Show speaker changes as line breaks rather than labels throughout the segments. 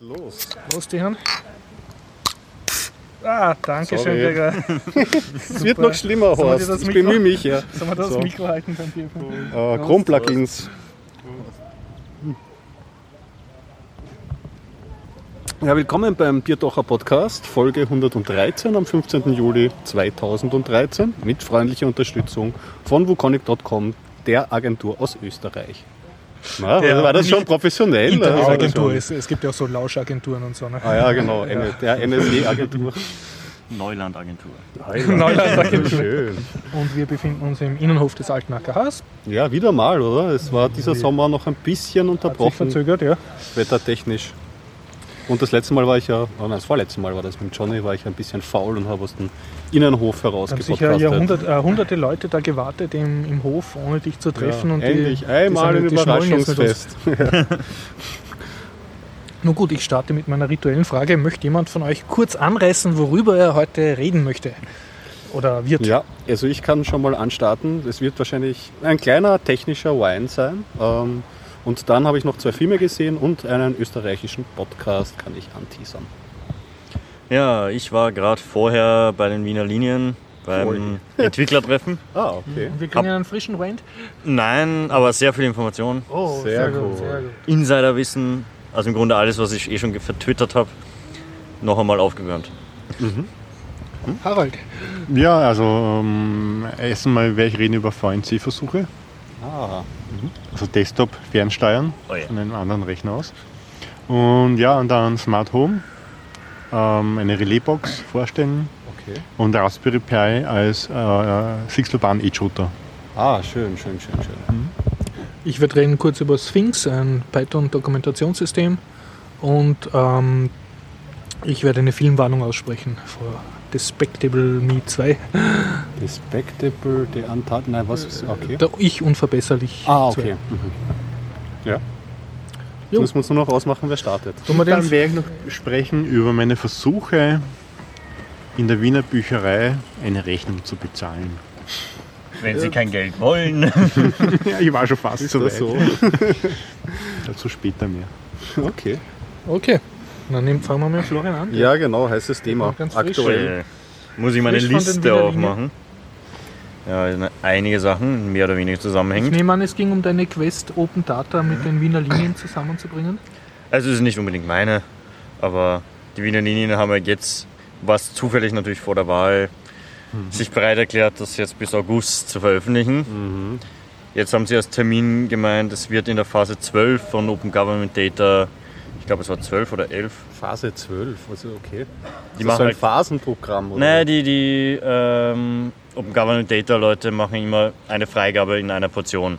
Los.
Los, Dian. Ah, danke
Sorry.
schön, Gregor.
Es wird noch schlimmer, Horst.
das
Ich
Mikro-
bemühe mich, ja.
Sollen wir das
So.
Mikro halten beim Bierfen?
Äh, Chrome-Plugins. Ja, willkommen beim Biertocher Podcast, Folge 113 am 15. Juli 2013 mit freundlicher Unterstützung von wukonic.com, der Agentur aus Österreich. Na,
Der
war das schon professionell? oder?
Internetagentur. Es, es gibt ja auch so Lauschagenturen und so. Ne?
Ah ja, genau, N- der NSE-Agentur.
Neulandagentur.
Neulandagentur.
Schön.
Und wir befinden uns im Innenhof des alten AKHs.
Ja, wieder mal, oder? Es war dieser Sommer noch ein bisschen
Hat sich
unterbrochen,
verzögert, ja.
wettertechnisch. Und das letzte Mal war ich ja, oh nein, das vorletzte Mal war das mit Johnny, war ich ein bisschen faul und habe aus dem Innenhof
Da haben sicher
herausgepodcastet.
Jahrhundert, äh, hunderte Leute da gewartet im, im Hof, ohne dich zu treffen.
Ja,
und
endlich,
die,
einmal ein
die, mit uns.
Überraschungsfest.
Nun gut, ich starte mit meiner rituellen Frage. Möchte jemand von euch kurz anreißen, worüber er heute reden möchte? Oder wird?
Ja, also ich kann schon mal anstarten. Es wird wahrscheinlich ein kleiner technischer Wine sein. Ähm, Und dann habe ich noch zwei Filme gesehen und einen österreichischen Podcast kann ich anteasern.
Ja, ich war gerade vorher bei den Wiener Linien beim Entwicklertreffen.
Ah, okay.
Und wir kriegen einen frischen Wend.
Nein, aber sehr viel Information,
Oh,
Sehr
gut,
cool.
sehr gut.
Insiderwissen, also im Grunde alles, was ich eh schon vertwittert habe, noch einmal aufgewärmt.
Harald,
Ja, also ähm, erstmal werde ich reden über VNC-Versuche,
Ah,
also Desktop fernsteuern
Oh ja.
von einem anderen Rechner aus. Und ja, und dann Smart Home, ähm, eine Relaisbox vorstellen
okay.
und Raspberry Pi als äh, Sixtelbahn E-Shooter.
Ah, schön, schön, schön, schön.
ich werde reden kurz über Sphinx, ein Python-Dokumentationssystem. Und ähm, ich werde eine Filmwarnung aussprechen vor Despectable Me 2.
Despectable, the Untat, nein, was ist, okay.
Der Ich unverbesserlich.
Ah,
2.
okay. Mhm. Ja.
Jo.
Jetzt müssen wir uns nur noch ausmachen, wer startet.
Dann werde ich noch sprechen über meine Versuche in der Wiener Bücherei eine Rechnung zu bezahlen.
Wenn Sie kein Geld wollen.
ja, ich war schon fast
Ist
so weit.
so?
Dazu später mehr.
Okay.
Okay, dann nehmen, fangen wir mit Florian an.
Ja, genau, heißes Thema.
Ganz.
Aktuell.
Äh, Muss ich meine
Frisch
Liste
Wiener
aufmachen. Ja, einige Sachen, mehr oder weniger
Ich
zusammenhängend.
nehme an, es ging um deine Quest Open Data mit den Wiener Linien zusammenzubringen.
Also es ist nicht unbedingt meine, aber die Wiener Linien haben ja jetzt, was zufällig natürlich vor der Wahl, sich bereit erklärt, das jetzt bis August zu veröffentlichen.
Mhm.
Jetzt haben sie als Termin gemeint, es wird in der Phase 12 von Open Government Data, ich glaube es war 12 oder 11.
Phase 12, also okay.
Die
ist das
machen
so ein
halt-
Phasenprogramm, oder?
Nein, die, die ähm, Open Government Data Leute machen immer eine Freigabe in einer Portion.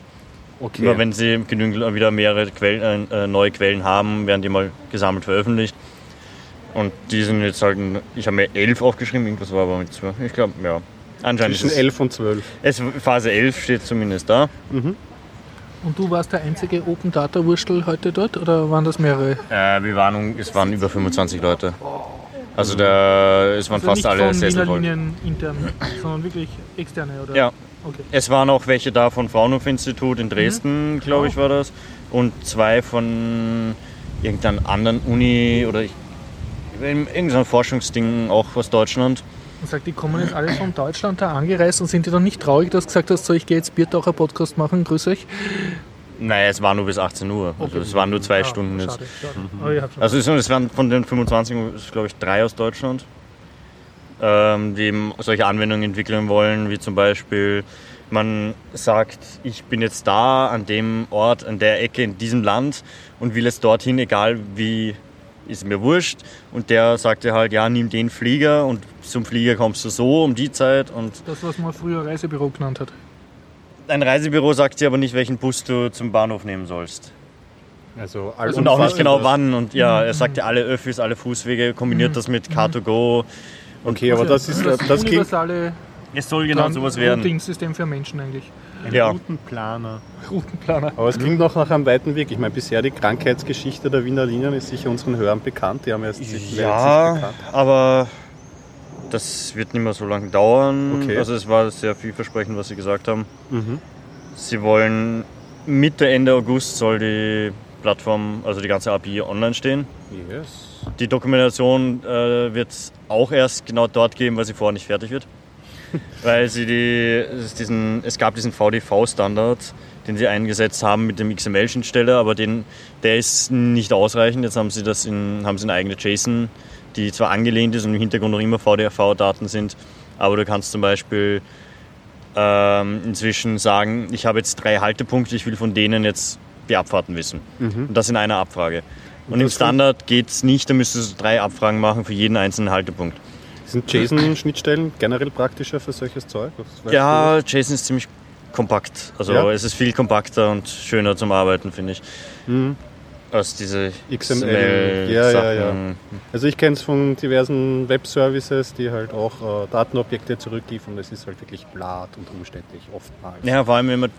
okay.
Immer wenn sie genügend wieder mehrere Quellen, äh, neue Quellen haben, werden die mal gesammelt veröffentlicht. Und die sind jetzt halt, ich habe mir 11 aufgeschrieben, irgendwas war aber mit 12. Ich glaube, ja. Anscheinend
Zwischen
ist es,
11 und 12.
es, Phase 11 steht zumindest da.
Und du warst der einzige Open Data Wurstel heute dort oder waren das mehrere?
Äh, wir waren, es waren über 25 Leute. Also der, es waren
Also
fast
nicht
alle
von
Sessel voll.
Linien intern, sondern wirklich externe, oder?
Ja,
Okay.
es waren auch welche da von Fraunhofer-Institut in Dresden, glaube ich, war das. Und zwei von irgendeiner anderen Uni oder ich, irgendein Forschungsding auch aus Deutschland.
Und sagt, die kommen jetzt alle von Deutschland da angereist und sind die dann nicht traurig, dass du gesagt hast, so ich gehe jetzt Biertaucher Podcast machen, grüß euch.
Naja, es war nur bis 18 Uhr. Also es waren nur zwei
Ah,
Stunden jetzt.
Schade, schade. Ihr habt schon
Also es es waren von den 25, glaube ich, drei aus Deutschland, ähm, die eben solche Anwendungen entwickeln wollen, wie zum Beispiel, man sagt, ich bin jetzt da an dem Ort, an der Ecke in diesem Land und will jetzt dorthin, egal wie, ist mir wurscht. Und der sagte halt, ja, nimm den Flieger und zum Flieger kommst du so um die Zeit. Und
das, was man früher Reisebüro genannt hat.
ein Reisebüro sagt dir aber nicht, welchen Bus du zum Bahnhof nehmen sollst.
Also,
Also
Und auch nicht genau
das.
wann. Und ja, er sagt ja alle Öffis, alle Fußwege, kombiniert das mit Car2Go.
Okay, aber das ist,
das,
das
universale
Es soll genau sowas werden.
Routing-System für Menschen eigentlich.
Ein
Ja.
Routenplaner.
Routenplaner.
aber es klingt noch nach einem weiten Weg. Ich meine, bisher die Krankheitsgeschichte der Wiener Linien ist sicher unseren Hörern bekannt. Die haben erst
Ja,
bekannt.
aber das wird nicht mehr so lange dauern.
Okay.
Also es war sehr vielversprechend, was sie gesagt haben.
Mhm.
Sie wollen Mitte, Ende August soll die Plattform, also die ganze API online stehen.
Yes.
Die Dokumentation äh, wird es auch erst genau dort geben, weil sie vorher nicht fertig wird. weil sie die, es, diesen, es gab diesen VDV-Standard, den sie eingesetzt haben mit dem XML-Schnittstelle, aber den, der ist nicht ausreichend. Jetzt haben sie das in, haben sie eine eigene JSON, die zwar angelehnt ist und im Hintergrund noch immer VDV-Daten sind, aber du kannst zum Beispiel ähm, inzwischen sagen, ich habe jetzt drei Haltepunkte, ich will von denen jetzt die Abfahrten wissen. Und das in einer Abfrage. Und, im Standard geht es nicht, da müsstest du drei Abfragen machen für jeden einzelnen Haltepunkt.
Sind JSON-Schnittstellen generell praktischer für solches Zeug?
Ja, JSON ist ziemlich kompakt. Also
Ja?
es ist viel kompakter und schöner zum Arbeiten, finde ich.
Mhm.
Als diese
XML. Ja, ja, ja. Also ich kenne es von diversen Web-Services, die halt auch äh, Datenobjekte zurückliefern. Das ist halt wirklich blatt und umständlich, oftmals.
Ja, vor allem wenn man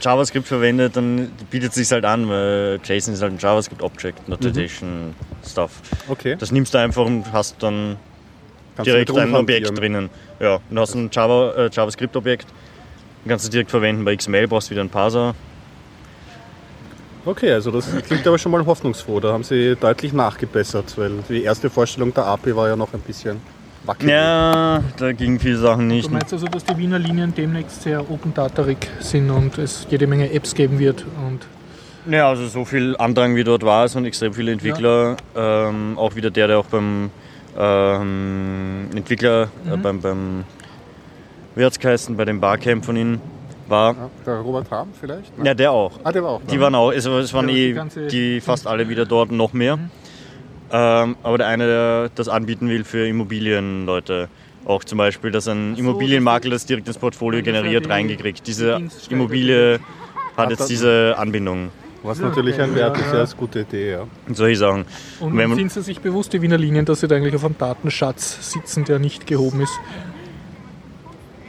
JavaScript verwendet, dann bietet es sich halt an, weil JSON ist halt ein JavaScript-Object, Notation, Stuff.
Okay.
Das nimmst du einfach und hast dann
Kannst
direkt ein Objekt drinnen. Ja, und du hast ein Java, äh, JavaScript-Objekt, den kannst du direkt verwenden. Bei XML brauchst du wieder einen Parser.
Okay, also das klingt aber schon mal hoffnungsfroh. Da haben sie deutlich nachgebessert, weil die erste Vorstellung der API war ja noch ein bisschen wackelig.
Ja, da gingen viele Sachen nicht.
Du meinst also, dass die Wiener Linien demnächst sehr open datarig sind und es jede Menge Apps geben wird und
Ja, also so viel Andrang wie dort war es und extrem viele Entwickler. Ähm, auch wieder der, der auch beim ähm, Entwickler, äh, beim, beim wie geheißen, bei dem Barcamp von ihnen war.
Ja, der Robert Rahm vielleicht?
Ja, der auch.
Ah, der war auch.
Die waren auch, es, es waren
Ja, die
eh
ganze-
die fast alle wieder dort und noch mehr. Ähm, aber der eine, der das anbieten will für Immobilienleute, auch zum Beispiel, dass ein
so,
Immobilienmakler das direkt ins Portfolio generiert,
die-
reingekriegt.
die
Diese Immobilie hat jetzt diese Anbindung
Was natürlich ein Wert ist,
ja.
ist eine gute Idee, ja.
und solche Sachen.
Und
Wenn man-
sind Sie sich bewusst, die Wiener Linien, dass Sie da eigentlich auf einem Datenschatz sitzen, der nicht gehoben ist?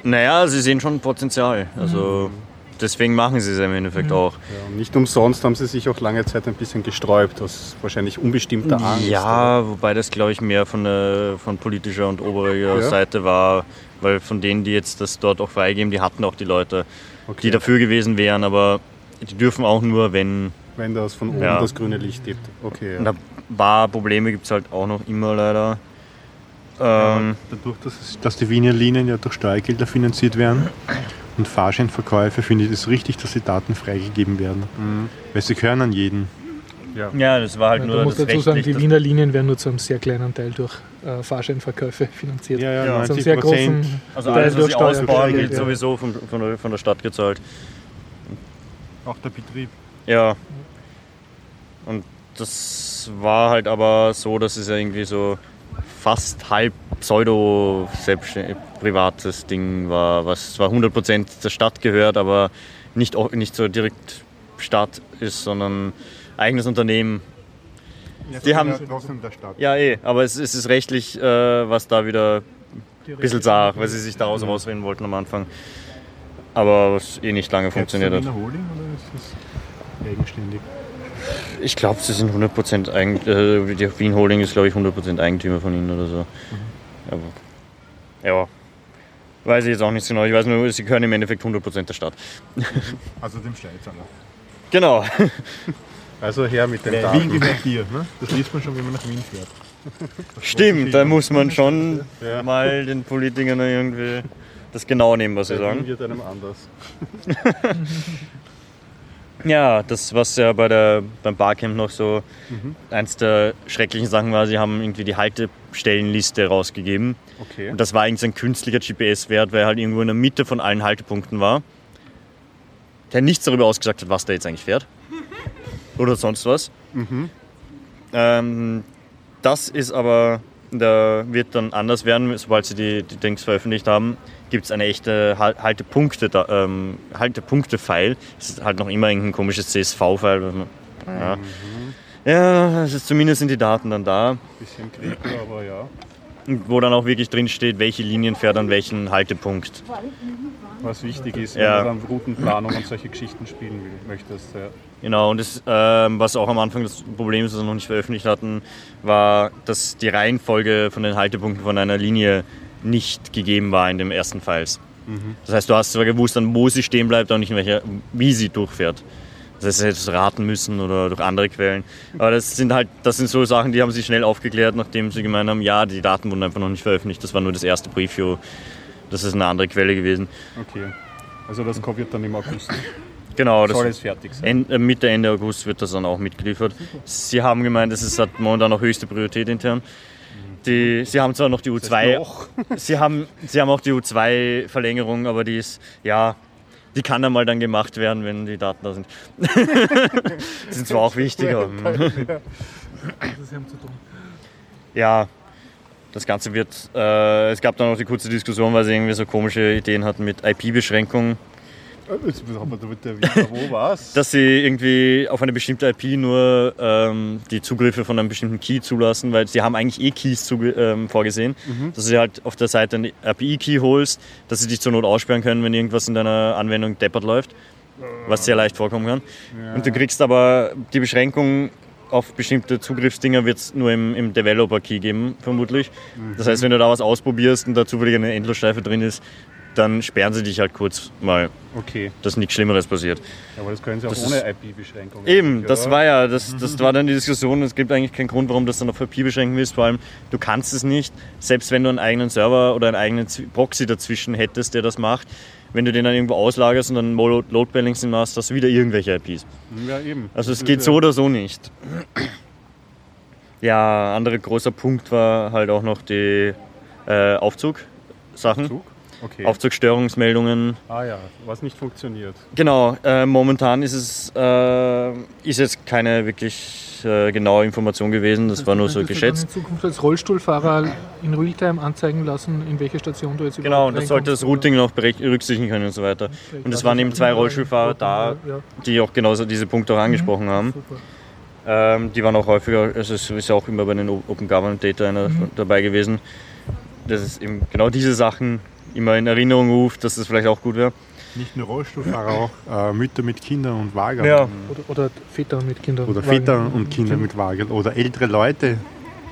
Naja, sie sehen schon Potenzial. Also
Mhm.
deswegen machen sie es im Endeffekt auch.
ja. Nicht umsonst haben sie sich auch lange Zeit ein bisschen gesträubt, aus wahrscheinlich unbestimmter Angst.
Ja, wobei das glaube ich mehr von, der, von politischer und oberer
Ja.
Seite war, weil von denen, die jetzt das dort auch freigeben, die hatten auch die Leute,
Okay.
die dafür gewesen wären, aber die dürfen auch nur, wenn.
Wenn das von oben
Ja.
das grüne Licht gibt. Okay.
Und da war Probleme gibt es halt auch noch immer leider. Ähm,
Dadurch, dass, es, dass die Wiener Linien ja durch Steuergelder finanziert werden und Fahrscheinverkäufe, finde ich es richtig, dass die Daten freigegeben werden.
Mhm.
Weil sie gehören an jeden.
ja, das war halt
Ja,
nur
du musst
das
dazu sagen, die Wiener Linien werden nur zu einem sehr kleinen Teil durch äh, Fahrscheinverkäufe finanziert.
Ja, ja,
Ja.
Zu einem
90
sehr großen.
Also
Teil
alles, was
durch
sie ausbauen,
Steuergelder,
wird
ja.
sowieso von, von, der, von der Stadt gezahlt.
Auch der Betrieb.
Ja. Und das war halt aber so, dass es ja irgendwie so fast halb pseudo privates Ding war, was zwar 100% der Stadt gehört, aber nicht, nicht so direkt Stadt ist, sondern eigenes Unternehmen. Die haben-
trotzdem der Stadt.
Ja, eh, aber es, es ist rechtlich, äh, was da wieder ein bisschen sah, weil sie sich daraus rausreden wollten am Anfang. Aber was eh nicht lange funktioniert hat.
Holding oder ist das eigenständig?
Ich glaube, sie sind 100% Eigen äh, die Wien Holding ist, glaube ich, 100% Eigentümer von ihnen oder so. Aber, ja, weiß ich jetzt auch nicht so genau. Ich weiß nur, sie gehören im Endeffekt 100% der Stadt.
Also dem Schweizer.
Genau.
Also her mit den
Wien
Daten.
gehört dir, ne? Das liest man schon, wenn man nach Wien fährt.
Stimmt, da muss man schon
Ja.
mal den Politikern irgendwie das genau nehmen, was sie
Wien
sagen.
wird einem anders.
Ja, das, was ja bei der, beim Barcamp noch so eins der schrecklichen Sachen war, sie haben irgendwie die Haltestellenliste rausgegeben.
Okay.
Und das war eigentlich ein künstlicher GPS-Wert, weil er halt irgendwo in der Mitte von allen Haltepunkten war. Der nichts darüber ausgesagt hat, was da jetzt eigentlich fährt. Oder sonst was. Ähm, das ist aber, da wird dann anders werden, sobald sie die, die Dings veröffentlicht haben. Gibt es eine echte Hal- Haltepunkte, ähm, Haltepunkte-File. Es ist halt noch immer ein komisches CSV-File. Ja. ja, es ist, zumindest sind die Daten dann da.
Bisschen creepy, aber ja.
wo dann auch wirklich drin steht, welche Linien fährt an welchen Haltepunkt.
Was wichtig ist,
Ja.
wenn du dann Routenplanung und solche Geschichten spielen will, möchtest. Ja.
Genau, und das, ähm, was auch am Anfang das Problem ist, was wir noch nicht veröffentlicht hatten, war, dass die Reihenfolge von den Haltepunkten von einer Linie nicht gegeben war in den ersten Files. Das heißt, du hast zwar gewusst, an wo sie stehen bleibt, aber nicht in welcher, wie sie durchfährt. Das heißt, sie hätte raten müssen oder durch andere Quellen. Aber das sind halt, das sind so Sachen, die haben sie schnell aufgeklärt, nachdem sie gemeint haben, ja, die Daten wurden einfach noch nicht veröffentlicht. Das war nur das erste Preview. Das ist eine andere Quelle gewesen.
Okay. Also das wird dann im August.
Genau, das
Soll es fertig sein.
End, äh, Mitte, Ende August wird das dann auch mitgeliefert. Sie haben gemeint, das ist hat momentan noch höchste Priorität intern. Die, sie haben zwar noch die U2,
Noch.
sie haben, sie haben auch die U2-Verlängerung, aber die ist, ja, die kann dann mal dann gemacht werden, wenn die Daten da sind. die sind zwar auch wichtig, aber.
Das ist ihm zu tun.
ja, das Ganze wird, äh, es gab dann auch die kurze Diskussion, weil sie irgendwie so komische Ideen hatten mit IP-Beschränkungen. Dass sie irgendwie auf eine bestimmte IP nur ähm, die Zugriffe von einem bestimmten Key zulassen, weil sie haben eigentlich eh Keys zuge- ähm, vorgesehen, dass du halt auf der Seite einen API-Key holst, dass sie dich zur Not aussperren können, wenn irgendwas in deiner Anwendung deppert läuft, was sehr leicht vorkommen kann. Und du kriegst aber die Beschränkung auf bestimmte Zugriffsdinger wird es nur im, im Developer-Key geben, vermutlich. Das heißt, wenn du da was ausprobierst und da zufällig eine Endlosschleife drin ist, dann sperren sie dich halt kurz mal,
Okay,
dass nichts Schlimmeres passiert.
aber das können Sie auch
Das
ohne IP-Beschränkungen.
Eben,
oder?
das war ja, das, das war dann die Diskussion. Es gibt eigentlich keinen Grund, warum das dann auf IP beschränken willst. Vor allem, du kannst es nicht, selbst wenn du einen eigenen Server oder einen eigenen Proxy dazwischen hättest, der das macht, wenn du den dann irgendwo auslagerst und dann Load Balancing machst, hast du wieder irgendwelche IPs.
Ja, eben.
Also es geht so
ja-
oder so nicht. Ja, anderer großer Punkt war halt auch noch die äh, Aufzug-Sachen.
Zug? Okay.
Aufzugstörungsmeldungen.
ah ja, was nicht funktioniert.
Genau, äh, momentan ist es äh, ist jetzt keine wirklich äh, genaue Information gewesen, das war nur so
Könntest du
geschätzt.
in Zukunft als Rollstuhlfahrer in Realtime anzeigen lassen, in welche Station du jetzt
Genau,
überhaupt
das sollte das Routing noch berücksichtigen können und so weiter.
oder?
Und es waren eben zwei Rollstuhlfahrer da,
Ja,
die auch genauso diese Punkte auch angesprochen haben.
super.
Ähm, die waren auch häufiger, also es ist ja auch immer bei den Open Government Data einer dabei gewesen. Das ist eben genau diese Sachen immer in Erinnerung ruft, dass das vielleicht auch gut wäre.
Nicht nur Rollstuhlfahrer, auch äh, Mütter mit Kindern und Wagen.
Oder, oder Väter mit Kindern.
Oder
Wagen.
Väter und Kinder mit Wagen. Oder ältere Leute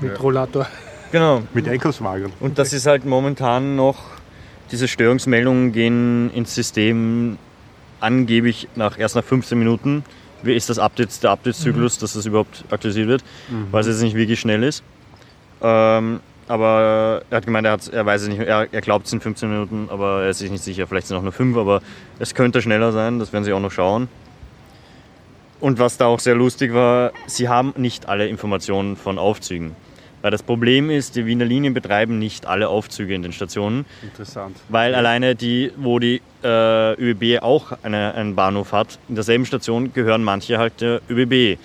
Mit Rollator.
Genau.
mit Einkaufswagen.
Und das ist halt momentan noch, diese Störungsmeldungen gehen ins System angeblich nach erst nach 15 Minuten. Wie ist das Update, der Update-Zyklus, dass das überhaupt aktualisiert wird, weil es jetzt nicht wirklich schnell ist. Ähm, aber er hat gemeint, er, hat, er weiß es nicht, er, er glaubt es sind 15 Minuten, aber er ist sich nicht sicher, vielleicht sind es auch nur 5, aber es könnte schneller sein, das werden sie auch noch schauen. Und was da auch sehr lustig war, sie haben nicht alle Informationen von Aufzügen. Weil das Problem ist, die Wiener Linien betreiben nicht alle Aufzüge in den Stationen,
Interessant.
weil alleine die, wo die äh, ÖBB auch eine, einen Bahnhof hat, in derselben Station gehören manche halt der ÖBB.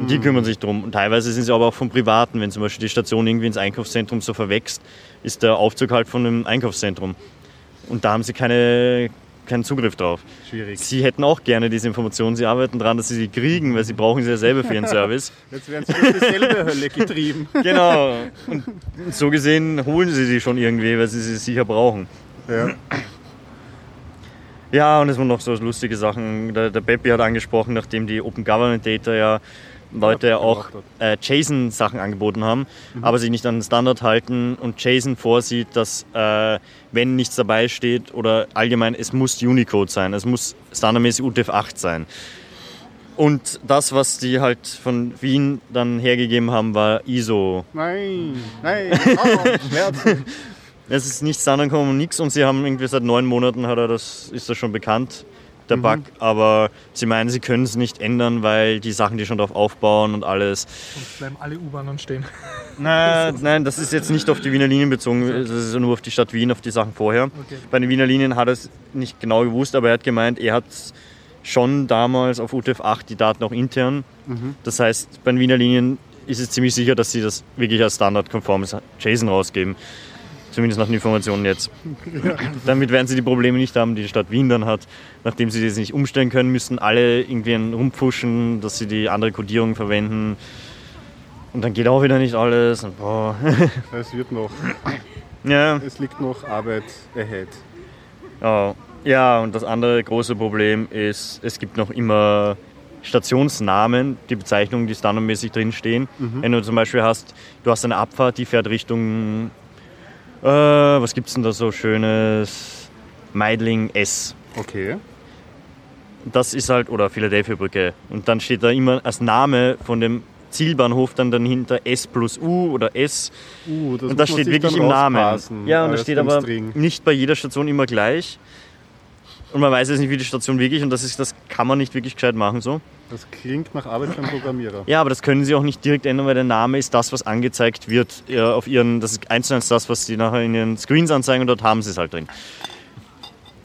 Und die kümmern sich drum. Und teilweise sind sie aber auch von Privaten. Wenn zum Beispiel die Station irgendwie ins Einkaufszentrum so verwächst, ist der Aufzug halt von einem Einkaufszentrum. Und da haben sie keine, keinen Zugriff drauf.
Schwierig.
Sie hätten auch gerne diese Informationen, sie arbeiten daran, dass sie sie kriegen, weil sie brauchen sie ja selber für ihren Service.
Jetzt werden Sie durch dieselbe Hölle getrieben.
Genau. Und so gesehen holen sie sie schon irgendwie, weil sie sie sicher brauchen.
Ja.
Ja, und es waren noch so lustige Sachen. Der, der Peppi hat angesprochen, nachdem die Open Government Data ja Leute auch äh, JSON-Sachen angeboten haben, aber sich nicht an den Standard halten und JSON vorsieht, dass äh, wenn nichts dabei steht oder allgemein, es muss Unicode sein, es muss standardmäßig UTF-8 sein. Und das, was die halt von Wien dann hergegeben haben, war ISO
Nein, nein, Schmerzen.
Es ist nicht zusammengekommen und nichts. Und sie haben irgendwie seit neun Monaten hat er das, ist das schon bekannt, der Bug, aber sie meinen, sie können es nicht ändern, weil die Sachen, die schon darauf aufbauen und alles.
Sonst bleiben alle U-Bahnen stehen.
Nein, nein, das ist jetzt nicht auf die Wiener Linien bezogen, das ist nur auf die Stadt Wien, auf die Sachen vorher.
Okay.
Bei den Wiener Linien hat er es nicht genau gewusst, aber er hat gemeint, er hat schon damals auf UTF-8 die Daten auch intern. Das heißt, bei den Wiener Linien ist es ziemlich sicher, dass sie das wirklich als standardkonformes JSON rausgeben. Zumindest nach den Informationen jetzt. Damit werden sie die Probleme nicht haben, die die Stadt Wien dann hat. Nachdem sie das nicht umstellen können, müssen alle irgendwie rumpfuschen, dass sie die andere Codierung verwenden. Und dann geht auch wieder nicht alles.
Es wird noch,
ja.
es liegt noch Arbeit ahead.
Ja, ja, und das andere große Problem ist, es gibt noch immer Stationsnamen, die Bezeichnungen, die standardmäßig drinstehen. Wenn du zum Beispiel hast, du hast eine Abfahrt, die fährt Richtung, äh, was gibt's denn da so schönes? Meidling S.
Okay.
Das ist halt, oder Philadelphia Brücke. Und dann steht da immer als Name von dem Zielbahnhof dann dahinter S plus U oder S.
Uh, das
und das steht wirklich im Namen. Ja, und das
alles
steht aber
String.
nicht bei jeder Station immer gleich. Und man weiß jetzt nicht, wie die Station wirklich und das, ist, das kann man nicht wirklich gescheit machen so.
Das klingt nach Arbeit für einen Programmierer.
Ja, aber das können sie auch nicht direkt ändern, weil der Name ist das, was angezeigt wird auf ihren, das ist eins zu eins das, was sie nachher in ihren Screens anzeigen und dort haben sie es halt drin.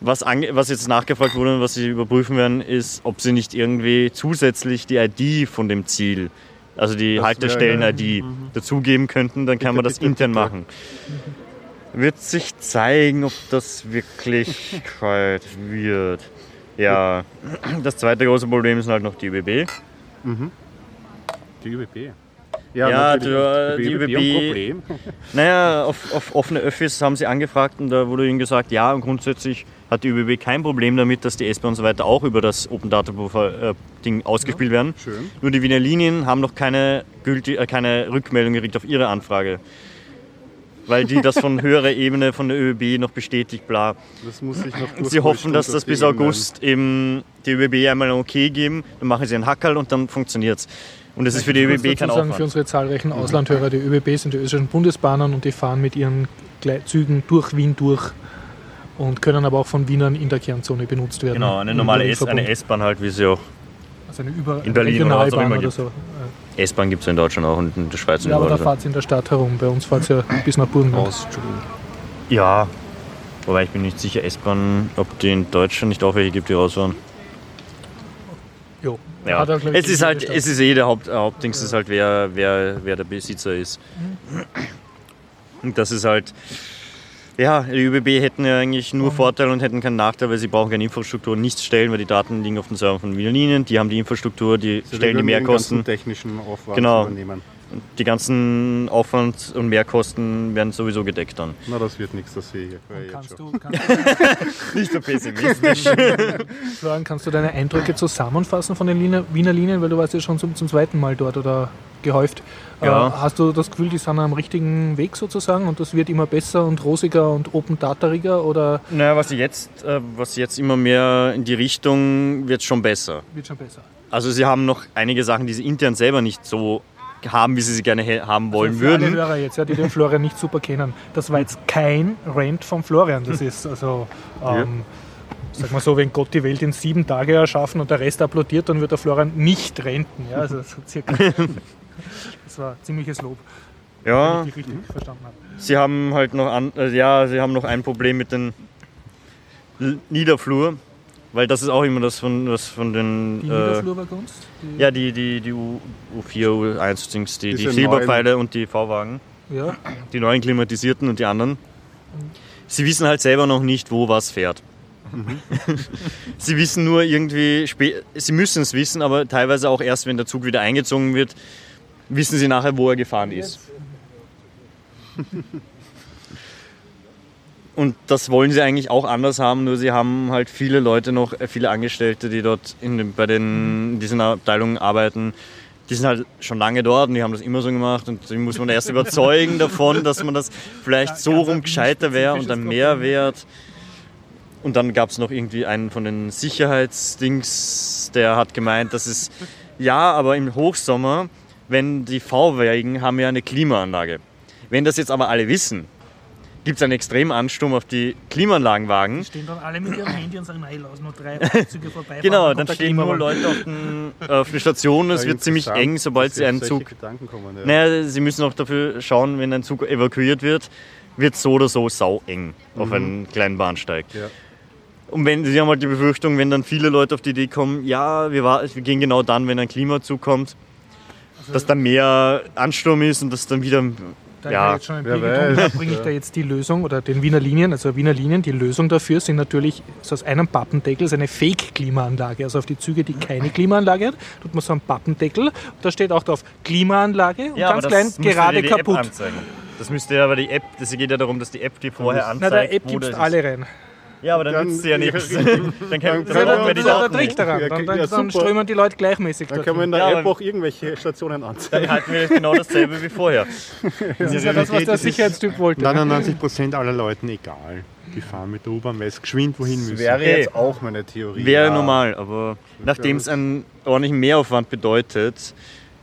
Was, was jetzt nachgefragt wurde und was sie überprüfen werden, ist, ob sie nicht irgendwie zusätzlich die ID von dem Ziel, also die Haltestellen-ID, dazugeben könnten, dann kann man das
bitte,
intern
bitte.
machen. Wird sich zeigen, ob das wirklich wird. Ja, das zweite große Problem sind halt noch die ÖBB.
Die ÜBB.
Ja,
natürlich.
du, die
ÖBB
ÖBB
ein Problem.
Naja, auf, auf offene Öffis haben sie angefragt und da wurde ihnen gesagt, ja, und grundsätzlich hat die ÖBB kein Problem damit, dass die S-Bahn und so weiter auch über das Open Data Buffer äh, Ding ausgespielt werden.
Schön.
Nur die Wiener Linien haben noch keine, gülti- äh, keine Rückmeldung gekriegt auf ihre Anfrage. Weil die das von höherer Ebene von der ÖBB noch bestätigt, bla.
Das muss ich noch
Sie hoffen, dass das bis August eben die ÖBB einmal ein Okay geben, dann machen sie einen Hackerl und dann funktioniert's. Und das ist für die ÖBB kein
sagen, für
Aufwand.
unsere zahlreichen Auslandhörer, die ÖBB sind die österreichischen Bundesbahnen und die fahren mit ihren Zügen durch Wien durch und können aber auch von Wienern in der Kernzone benutzt werden.
Genau, eine
Im
normale S-Bahn halt, wie sie auch.
Also eine Über
in Berlin oder was auch immer
oder
gibt.
so.
S-Bahn gibt es in Deutschland auch und in der Schweiz und
Ja, aber da fahrt in der Stadt herum. Bei uns fahrt ja bis nach Burgenland.
Ja, wobei ich bin nicht sicher, S-Bahn, ob die in Deutschland nicht auch welche gibt, die rausfahren.
Jo.
Ja.
Hat er, ich,
Es ist halt,
Stadt.
es ist eh der Haupt, Hauptdings, ist halt wer, wer, wer der Besitzer ist. Und das ist halt, ja, die ÖBB hätten ja eigentlich nur Vorteile und hätten keinen Nachteil, weil sie brauchen keine Infrastruktur, nichts stellen, weil die Daten liegen auf den Servern von Wiener Linien, die haben die Infrastruktur, die stellen die Mehrkosten.
technischen Aufwand
Genau.
übernehmen.
Die ganzen Aufwand- und Mehrkosten werden sowieso gedeckt dann.
Na, das wird nichts, das sehe ich. jetzt
Kannst
schon.
du, kannst,
Nicht so pessimistisch.
Florian, kannst du deine Eindrücke zusammenfassen von den Wiener, Wiener Linien, weil du warst ja schon zum, zum zweiten Mal dort oder gehäuft.
Ja.
Äh, hast du das Gefühl, die sind am richtigen Weg sozusagen und das wird immer besser und rosiger und open-datariger oder
Naja, was jetzt, äh, was jetzt immer mehr in die Richtung wird schon besser.
wird schon besser?
Also sie haben noch einige Sachen, die sie intern selber nicht so haben, wie sie sie gerne haben wollen
Also für alle
würden.
Hörer jetzt, ja, die den Florian nicht super kennen, das war jetzt kein Rant von Florian. Das ist also, ähm, sag mal so, wenn Gott die Welt in sieben Tage erschaffen und der Rest applaudiert, dann wird der Florian nicht renten. Ja, also so circa. Das war ziemliches Lob,
Ja,
wenn ich dich richtig verstanden habe.
sie haben halt noch an, äh, ja, sie haben noch ein Problem mit den L Niederflur, weil das ist auch immer das von, das von den
Die
äh,
Niederflurwaggons? Die,
ja die die die U, U4, U1 Dings, die, die Silberpfeile und die V-Wagen,
ja.
die neuen klimatisierten und die anderen. Sie wissen halt selber noch nicht, wo was fährt. sie wissen nur irgendwie, sie müssen es wissen, aber teilweise auch erst, wenn der Zug wieder eingezogen wird, wissen sie nachher, wo er gefahren ist. Und das wollen sie eigentlich auch anders haben, nur sie haben halt viele Leute noch, äh, viele Angestellte, die dort in den, bei den, in diesen Abteilungen arbeiten. Die sind halt schon lange dort und die haben das immer so gemacht und die muss man erst überzeugen davon, dass man das vielleicht so
ganz
rum gescheiter wäre und ein
spezifisches Problem.
Mehrwert. Und dann gab es noch irgendwie einen von den Sicherheitsdings, der hat gemeint, dass es, ja, aber im Hochsommer, wenn die V-Wägen haben ja eine Klimaanlage. Wenn das jetzt aber alle wissen, gibt es einen extremen Ansturm auf die Klimaanlagenwagen.
Die stehen dann alle mit ihrem Handy und sagen, nein, lass nur drei Züge vorbei.
Genau, dann stehen nur Leute auf, den, auf der Station. Es
Ja,
wird ziemlich eng, sobald sie einen Zug.
Gedanken kommen, ja.
Naja, sie müssen auch dafür schauen, wenn ein Zug evakuiert wird, wird so oder so sau eng auf einem kleinen Bahnsteig.
Ja.
Und wenn sie haben halt die Befürchtung, wenn dann viele Leute auf die Idee kommen, ja, wir, war, wir gehen genau dann, wenn ein Klimazug kommt, dass dann mehr Ansturm ist und dass dann wieder.
Da
Ja,
ja, jetzt schon ein
wer
bringe ich da jetzt die Lösung oder den Wiener Linien, also Wiener Linien, die Lösung dafür sind natürlich so aus einem Pappendeckel so eine Fake-Klimaanlage. Also auf die Züge, die keine Klimaanlage hat, tut man so einen Pappendeckel. Da steht auch drauf Klimaanlage und ganz klein gerade kaputt.
anzeigen. Das müsste ja aber die App, das geht ja darum, dass die App die vorher
Na,
anzeigt.
der App gibst
ist.
alle rein.
Ja, aber dann,
Dann-
nützt sie ja nichts. dann
Dann
Das ja
dann
der,
wir
das
die
ist ja der
Daten
Trick
nicht.
daran.
Ja,
Dann,
ja,
dann, dann strömen die Leute gleichmäßig
Dann kann man in der
Ja,
App auch irgendwelche Stationen anzeigen.
Dann halten wir genau dasselbe wie vorher.
Das ist ja das, was der Sicherheitstyp wollte.
99% aller Leuten egal. Die fahren mit der U-Bahn, weil es geschwind wohin
Das
müssen.
wäre
Ey.
jetzt auch meine Theorie.
Wäre
ja.
normal, aber nachdem es einen ordentlichen Mehraufwand bedeutet,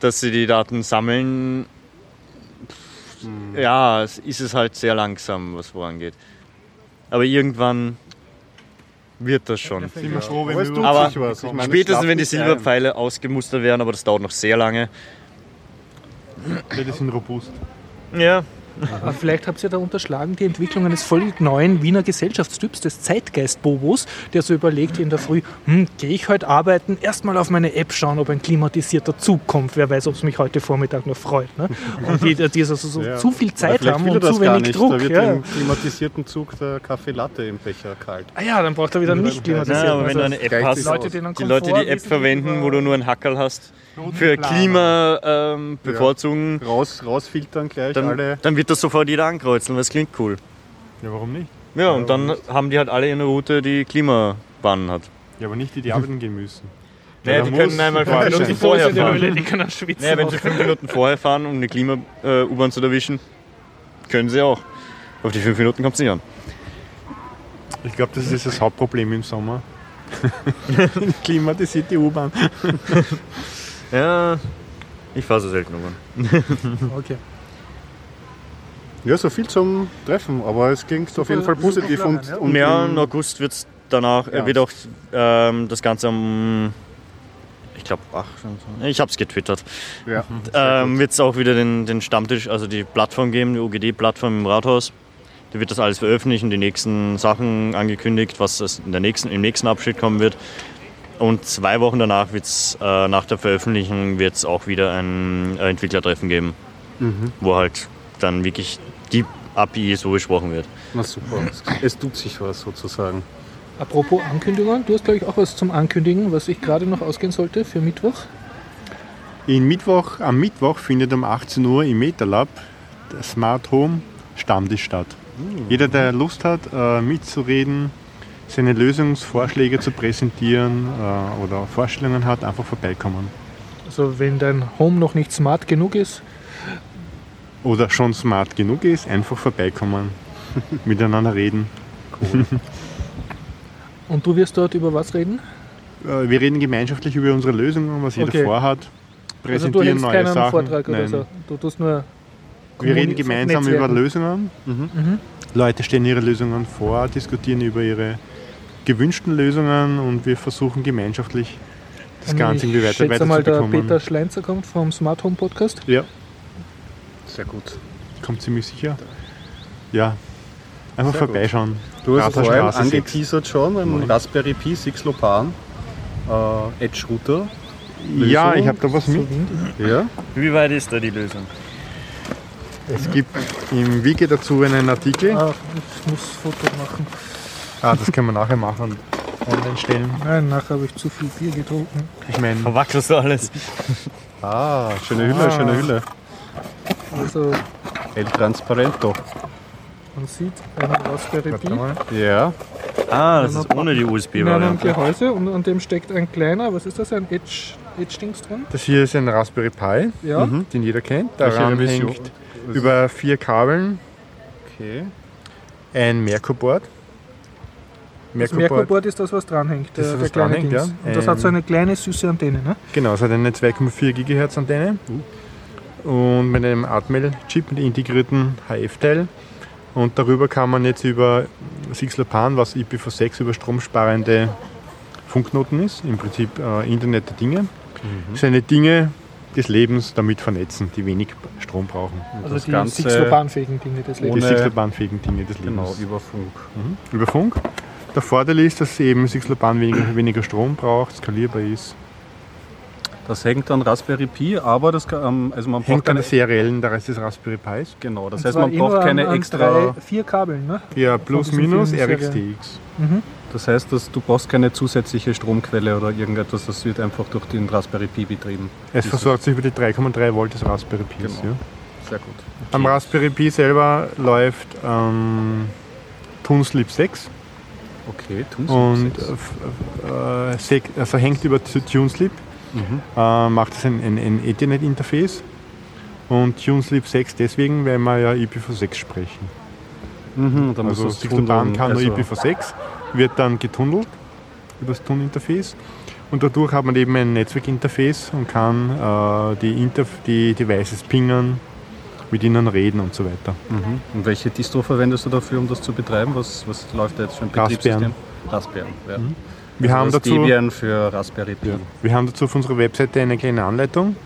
dass sie die Daten sammeln, pff, ja, es ist es halt sehr langsam, was vorangeht. Aber irgendwann wird das schon.
Sind wir froh, wenn wir
Aber
was. Ich meine, es
Spätestens wenn die
nicht ein.
Silberpfeile ausgemustert werden, aber das dauert noch sehr lange.
Ja, die sind robust.
Ja,
Aber vielleicht habt ihr da unterschlagen die Entwicklung eines völlig neuen Wiener Gesellschaftstyps, des Zeitgeist-Bobos, der so überlegt in der Früh, hm, gehe ich heute arbeiten, erstmal auf meine App schauen, ob ein klimatisierter Zug kommt. Wer weiß, ob es mich heute Vormittag noch freut. Ne? Und die, die also so
Ja.
zu viel Zeit haben und zu wenig
nicht.
Druck.
Da wird
Ja.
im klimatisierten Zug der Kaffee Latte im Becher kalt.
Ah ja, dann braucht er wieder nicht klimatisiert.
Nein, aber wenn
Also
du eine App hast,
Leute, die
die Leute, die App verwenden, wo du nur einen Hackerl hast, für Klima ähm, bevorzugen,
Raus, rausfiltern gleich
dann,
alle.
dann wird das sofort jeder ankreuzen, weil es klingt cool.
Ja, warum nicht?
Ja, und dann haben die halt alle eine Route, die Klimabahnen hat.
Ja, aber nicht die, die arbeiten gehen müssen.
Naja, die können einmal fünf. Minuten
die
vorher fahren.
die können schwitzen.
Naja, wenn sie fünf Minuten vorher fahren, um eine Klima-U-Bahn zu erwischen, können sie auch. Auf die fünf Minuten kommt es nicht an.
Ich glaube, das ist das Hauptproblem im Sommer. Klimatisierte U-Bahn.
Ja, ich fahre so selten U-Bahn.
Okay.
Ja, so viel zum Treffen, aber es klingt auf jeden Fall positiv
Florian,
und,
ja.
und
ja,
in-
im August wird es danach,
Ja.
äh, wird auch ähm, das Ganze am, ich glaube, ach, ich habe es getwittert,
ja,
ähm, wird es auch wieder den, den Stammtisch, also die Plattform geben, die OGD-Plattform im Rathaus. Da wird das alles veröffentlichen, die nächsten Sachen angekündigt, was es in der nächsten, im nächsten Abschnitt kommen wird. Und zwei Wochen danach wird's, äh, nach der Veröffentlichung wird es auch wieder ein Entwicklertreffen geben, wo halt dann wirklich API so besprochen wird.
na super. Es, tut sich was sozusagen.
Apropos Ankündigungen, du hast glaube ich auch was zum Ankündigen, was ich gerade noch ausgehen sollte für Mittwoch.
In Mittwoch, am Mittwoch findet um 18 Uhr im MetaLab der Smart Home Stammtisch statt. Jeder, der Lust hat, äh, mitzureden, seine Lösungsvorschläge zu präsentieren äh, oder Vorstellungen hat, einfach vorbeikommen.
Also wenn dein Home noch nicht smart genug ist,
Oder schon smart genug ist, einfach vorbeikommen, miteinander reden.
und du wirst dort über was reden?
Äh, wir reden gemeinschaftlich über unsere Lösungen, was jeder
Okay.
vorhat,
Also du
präsentieren neue
keinen
Sachen.
Vortrag oder
Nein.
so. Du tust nur
Wir reden gemeinsam
Netzwerken.
über Lösungen.
Mhm.
Leute stellen ihre Lösungen vor, diskutieren über ihre gewünschten Lösungen und wir versuchen gemeinschaftlich das
Und
Ganze irgendwie weiter,
schätze mal, der
weiterzubekommen.
Peter Schleinzer kommt vom Smart Home Podcast.
Ja,
Sehr gut.
kommt ziemlich sicher. Ja, einfach
Sehr
vorbeischauen.
Du hast es vorhin angeteasert schon, ein
Neun.
Raspberry Pi 6 Lopan, äh, Edge Router.
Ja,
Lösung.
ich habe da was mit.
Ja,
Wie weit ist da die Lösung?
Es gibt im Wiki dazu einen Artikel.
Ah, ich muss Foto machen.
Ah, das können wir nachher machen und online stellen.
Nein, nachher habe ich zu viel Bier getrunken.
Ich meine,
Verwackelst du alles?
ah, schöne Hülle,
Ah.
schöne Hülle.
Also
El Transparento.
man sieht einen Raspberry Pi.
Ja,
Ah, das ist ohne die
in einem
USB-Variante.
Gehäuse und an dem steckt ein kleiner, was ist das, ein Edge, Edge-Dings drin?
Das hier ist ein Raspberry Pi,
Ja.
den jeder kennt. Daran hängt über vier Kabeln
okay.
ein Merkur-Board.
Das Merkur-Board ist das, was dranhängt,
Das ist,
der,
was
der kleine
dranhängt,
Dings.
ja.
Und das hat so
Ähm,
eine kleine süße Antenne, ne?
Genau, es hat eine 2,4 GHz Antenne und mit einem Atmel-Chip, mit integrierten HF-Teil. Und darüber kann man jetzt über SIGLopan, was IPv6 über stromsparende Funkknoten ist, im Prinzip äh, Internet der Dinge, seine Dinge des Lebens damit vernetzen, die wenig Strom brauchen.
Also
das
die
Ganze
Sixlopan-fähigen Dinge des
Die
Lebens.
Dinge des Lebens.
Genau, über Funk.
Mhm. Über Funk. Der Vorteil ist, dass eben SIGLopan weniger, weniger Strom braucht, skalierbar ist.
Das hängt an Raspberry Pi, aber das kann, ähm, also man braucht
Hängt an
keine,
der seriellen, der Rest des Raspberry Pis.
genau, das
Und
heißt man
eh
braucht keine
an, an
extra,
Drei, vier Kabeln, ne?
Ja, plus minus RxTX.
Mhm.
das heißt, dass du brauchst keine zusätzliche Stromquelle oder irgendetwas, das wird einfach durch den Raspberry Pi betrieben.
Es versorgt sich über die 3,3 Volt des Raspberry Pis.
Genau.
Ja.
Sehr gut.
Am Raspberry Pi selber läuft ähm, TuneSleep 6.
Okay, tun
und äh, äh, sec- also hängt über zu TuneSleep,
Mhm.
äh, macht es ein, ein, ein Ethernet-Interface und TuneSleep 6 deswegen, weil wir ja IPv6 sprechen.
Mhm, da muss
Also
das
Sixlopan kann
also,
nur IPv6, wird dann getunnelt über das TUN-Interface und dadurch hat man eben ein Netzwerkinterface und kann äh, die, Interf die Devices pingen, mit ihnen reden und so weiter.
Mhm. Und welche Distro verwendest du dafür, um das zu betreiben? Was, was läuft da jetzt für ein
Raspbian.
Betriebssystem? Raspbian. Ja.
Wir, haben
also das
dazu,
Debian für Raspberry Pi.
ja, wir haben dazu auf unserer Webseite eine kleine Anleitung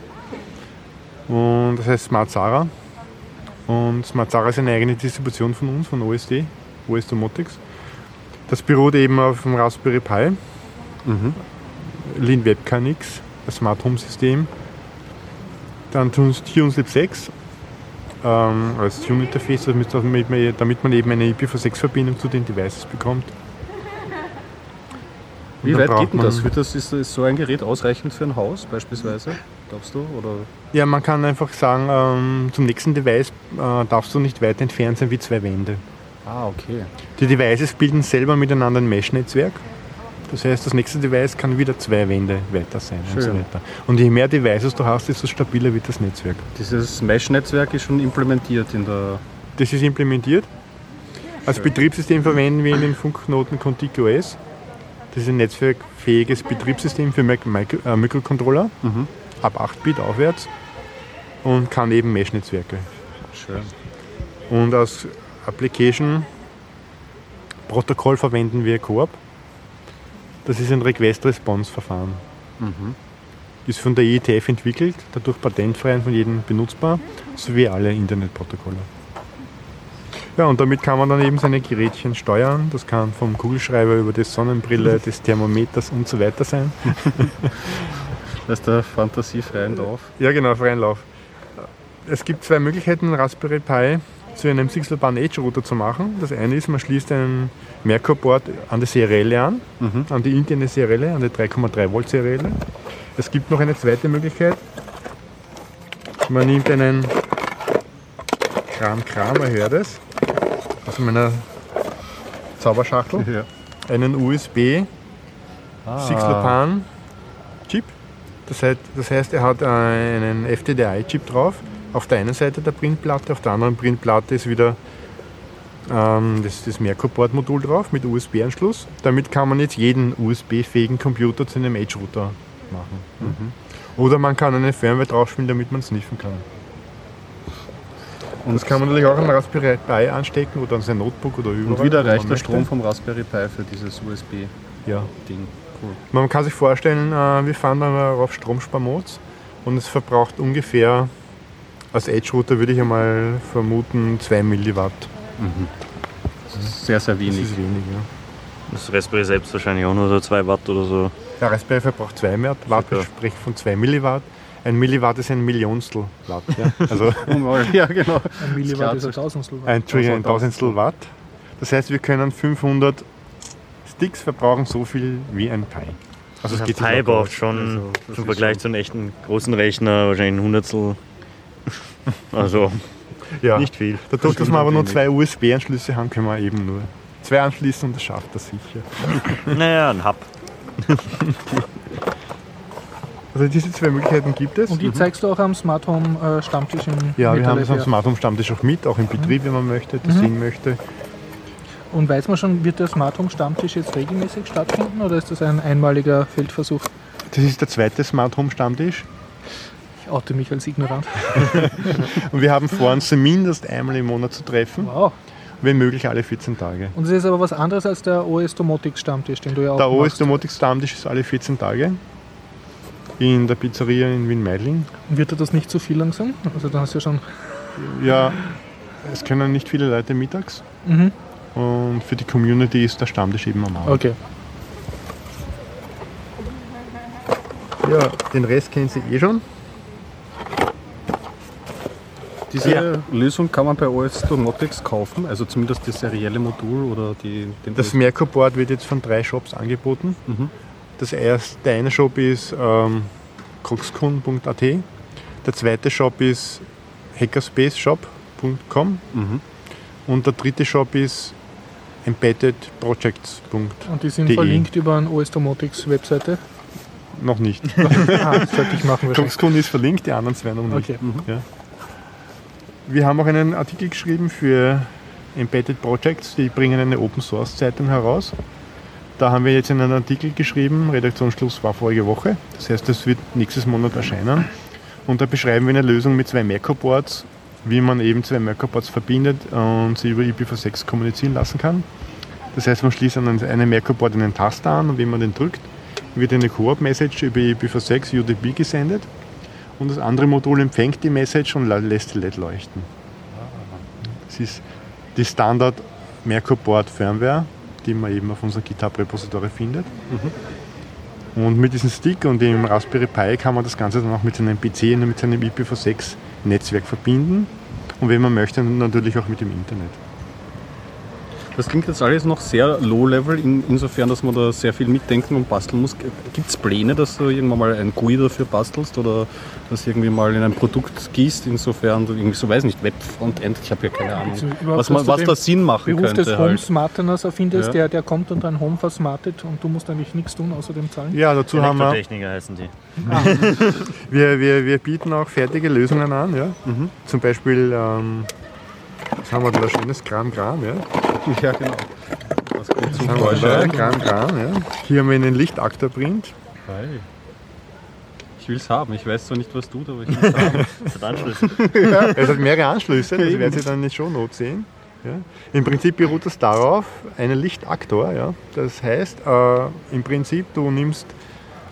und das heißt Smart Zara. Und Smart Zara ist eine eigene Distribution von uns, von OSD, OS Domotics. Das beruht eben auf dem Raspberry Pi.
Mhm.
Lean WebKNX, das Smart Home System. Dann TuneSleep 6 ähm, als damit man- damit man eben eine IPv6-Verbindung zu den Devices bekommt.
Wie weit geht denn das? Wird das ist, ist so ein Gerät ausreichend für ein Haus beispielsweise? Glaubst du? Oder?
Ja, man kann einfach sagen, ähm, zum nächsten Device äh, darfst du nicht weiter entfernt sein wie zwei Wände.
Ah, okay.
Die Devices bilden selber miteinander ein Mesh-Netzwerk. Das heißt, das nächste Device kann wieder zwei Wände weiter sein und so
Schön.
weiter. Und je mehr Devices du hast, desto stabiler wird das Netzwerk.
Dieses Mesh-Netzwerk ist schon implementiert in der.
Das ist implementiert. Als Betriebssystem verwenden wir in den Funkknoten ContiQOS. Das ist ein netzwerkfähiges Betriebssystem für äh, Mikrocontroller
Mhm.
ab 8-Bit aufwärts und kann eben Mesh-Netzwerke.
Schön.
Und als Application Protokoll verwenden wir Coop. Das ist ein Request-Response-Verfahren.
Mhm.
Ist von der IETF entwickelt, dadurch patentfrei und von jedem benutzbar, sowie alle Internetprotokolle. Ja, und damit kann man dann eben seine Gerätchen steuern. Das kann vom Kugelschreiber über die Sonnenbrille, des Thermometers und so weiter sein.
Lässt der Fantasie freien Lauf.
Ja, genau, freien Lauf. Es gibt zwei Möglichkeiten, Raspberry Pi zu einem Sixelban Edge Router zu machen. Das eine ist, man schließt einen Merkur-Board an die Serielle an,
Mhm.
an die interne Serielle, an die 3,3 Volt Serielle. Es gibt noch eine zweite Möglichkeit. Man nimmt einen Kram Kram, er hört es, aus meiner Zauberschachtel,
Ja.
einen USB
Ah.
Sixlopan Chip. Das heißt, das heißt, er hat einen FTDI-Chip drauf. Auf der einen Seite der Printplatte, auf der anderen Printplatte ist wieder ähm, das, das Merkur-Board-Modul drauf mit USB-Anschluss. Damit kann man jetzt jeden USB-fähigen Computer zu einem Edge-Router machen.
Mhm.
Oder man kann eine Firmware draufspielen, damit man sniffen kann. Und das kann man natürlich auch an Raspberry Pi anstecken oder an sein Notebook oder überall.
Und wieder reicht der
möchte.
Strom vom Raspberry Pi für dieses USB-Ding.
Ja.
Cool.
Man kann sich vorstellen, äh, wir fahren dann auf Stromsparmods und es verbraucht ungefähr, als Edge-Router würde ich einmal vermuten, 2 Milliwatt.
Mhm. Das ist sehr, sehr
Das
wenig.
ist wenig, ja.
Das Raspberry selbst wahrscheinlich auch nur so 2 Watt oder so.
Der Raspberry verbraucht 2 Watt, Watt
Super.
ich spreche von 2 Milliwatt. Ein Milliwatt ist ein Millionstel Watt. Ja. Also
ja, genau.
Ein Milliwatt ist ein Tausendstel. Watt.
ein, Entschuldigung, ein Tausendstel Watt. Das heißt, wir können 500 Sticks verbrauchen so viel wie ein Pi. Also es geht
Pi
locker
braucht schon
Also,
im Vergleich
schon-
zu einem echten großen Rechner wahrscheinlich ein Hundertstel. Also
Ja.
nicht viel.
Dadurch, dass wir aber nur zwei USB-Anschlüsse haben, können wir eben nur zwei anschließen und das schafft das sicher.
Naja, ein Hub.
Also diese zwei Möglichkeiten gibt es.
Und die zeigst du auch am Smart Home äh, Stammtisch im
ja, wir haben das am. Smart Home Stammtisch auch mit, auch im Betrieb, wenn man möchte, das
Mhm.
sehen möchte.
Und weiß man schon, wird der Smart Home Stammtisch jetzt regelmäßig stattfinden oder ist das ein einmaliger Feldversuch?
Das ist der zweite Smart Home Stammtisch.
Ich oute mich als ignorant.
Und wir haben vor, uns zumindest einmal im Monat zu treffen,
Wow.
wenn möglich alle 14 Tage.
Und es ist aber was anderes als der OS Domotics Stammtisch, den du ja auch
Der OS. Domotics Stammtisch ist alle 14 Tage in der Pizzeria in Wien-Meidling.
Wird dir das nicht zu viel langsam? Also da hast du ja schon...
Ja, es können nicht viele Leute mittags
Mhm.
und für die Community ist der Stammtisch eben am Abend.
Okay.
Ja, den Rest kennen Sie eh schon.
Diese
Ja.
Lösung kann man bei OS Domotics kaufen, also zumindest das serielle Modul oder die, den
Das Merkur-Board wird jetzt von drei Shops angeboten.
Mhm.
Das erste, der eine Shop ist ähm, coxcon.at, der zweite Shop ist hackerspaceshop.com
Mhm.
und der dritte Shop ist embeddedprojects.de.
Und die sind
DE.
verlinkt über eine OS Domotics Webseite.
Noch nicht.
ah, das sollte ich machen wahrscheinlich.
Kongskunde ist verlinkt, die anderen zwei noch nicht.
Okay.
Wir haben auch einen Artikel geschrieben für Embedded Projects, die bringen eine Open Source Zeitung heraus. Da haben wir jetzt einen Artikel geschrieben, Redaktionsschluss war vorige Woche. Das heißt, das wird nächstes Monat erscheinen. Und da beschreiben wir eine Lösung mit zwei Merkur-Boards, wie man eben zwei Merkur-Boards verbindet und sie über IPv6 kommunizieren lassen kann. Das heißt, man schließt an eine Merkur-Board einen Taster an und wenn man den drückt, wird eine Koop-Message über IPv6 UDP gesendet und das andere Modul empfängt die Message und lässt die LED leuchten. Das ist die Standard Merkur Board Firmware, die man eben auf unserem GitHub-Repository findet. Und mit diesem Stick und dem Raspberry Pi kann man das Ganze dann auch mit seinem PC und mit seinem IPv6-Netzwerk verbinden. Und wenn man möchte, natürlich auch mit dem Internet.
Das klingt jetzt alles noch sehr low-level, in, insofern, dass man da sehr viel mitdenken und basteln muss. Gibt es Pläne, dass du irgendwann mal ein GUI dafür bastelst oder das irgendwie mal in ein Produkt gießt, insofern du irgendwie so, weiß nicht, Web-Frontend, ich habe ja keine Ahnung.
Also
Was, man, was da Sinn machen
Beruf des
könnte.
Home
Halt.
Smarteners erfindest,
Ja.
der, der kommt und dein Home versmartet und du musst eigentlich nichts tun, außer dem zahlen.
Ja, dazu haben wir,
Elektrotechniker heißen die.
wir, wir, wir bieten auch fertige Lösungen an. Ja?
Mhm.
Zum Beispiel, ähm, was haben wir da schönes Kram Kram. Ja?
Ja, genau. Das kommt zum
Was haben wir da? Kram. Ja? Hier haben wir einen Lichtaktor-Print.
Ich will es haben. Ich weiß zwar nicht, was tut, aber ich will es haben.
Das hat Anschlüsse.
Es hat mehrere Anschlüsse, das werden Sie dann in den Shownotes sehen. Ja. Im Prinzip beruht das darauf, einen Lichtaktor. Ja. Das heißt, äh, im Prinzip, du nimmst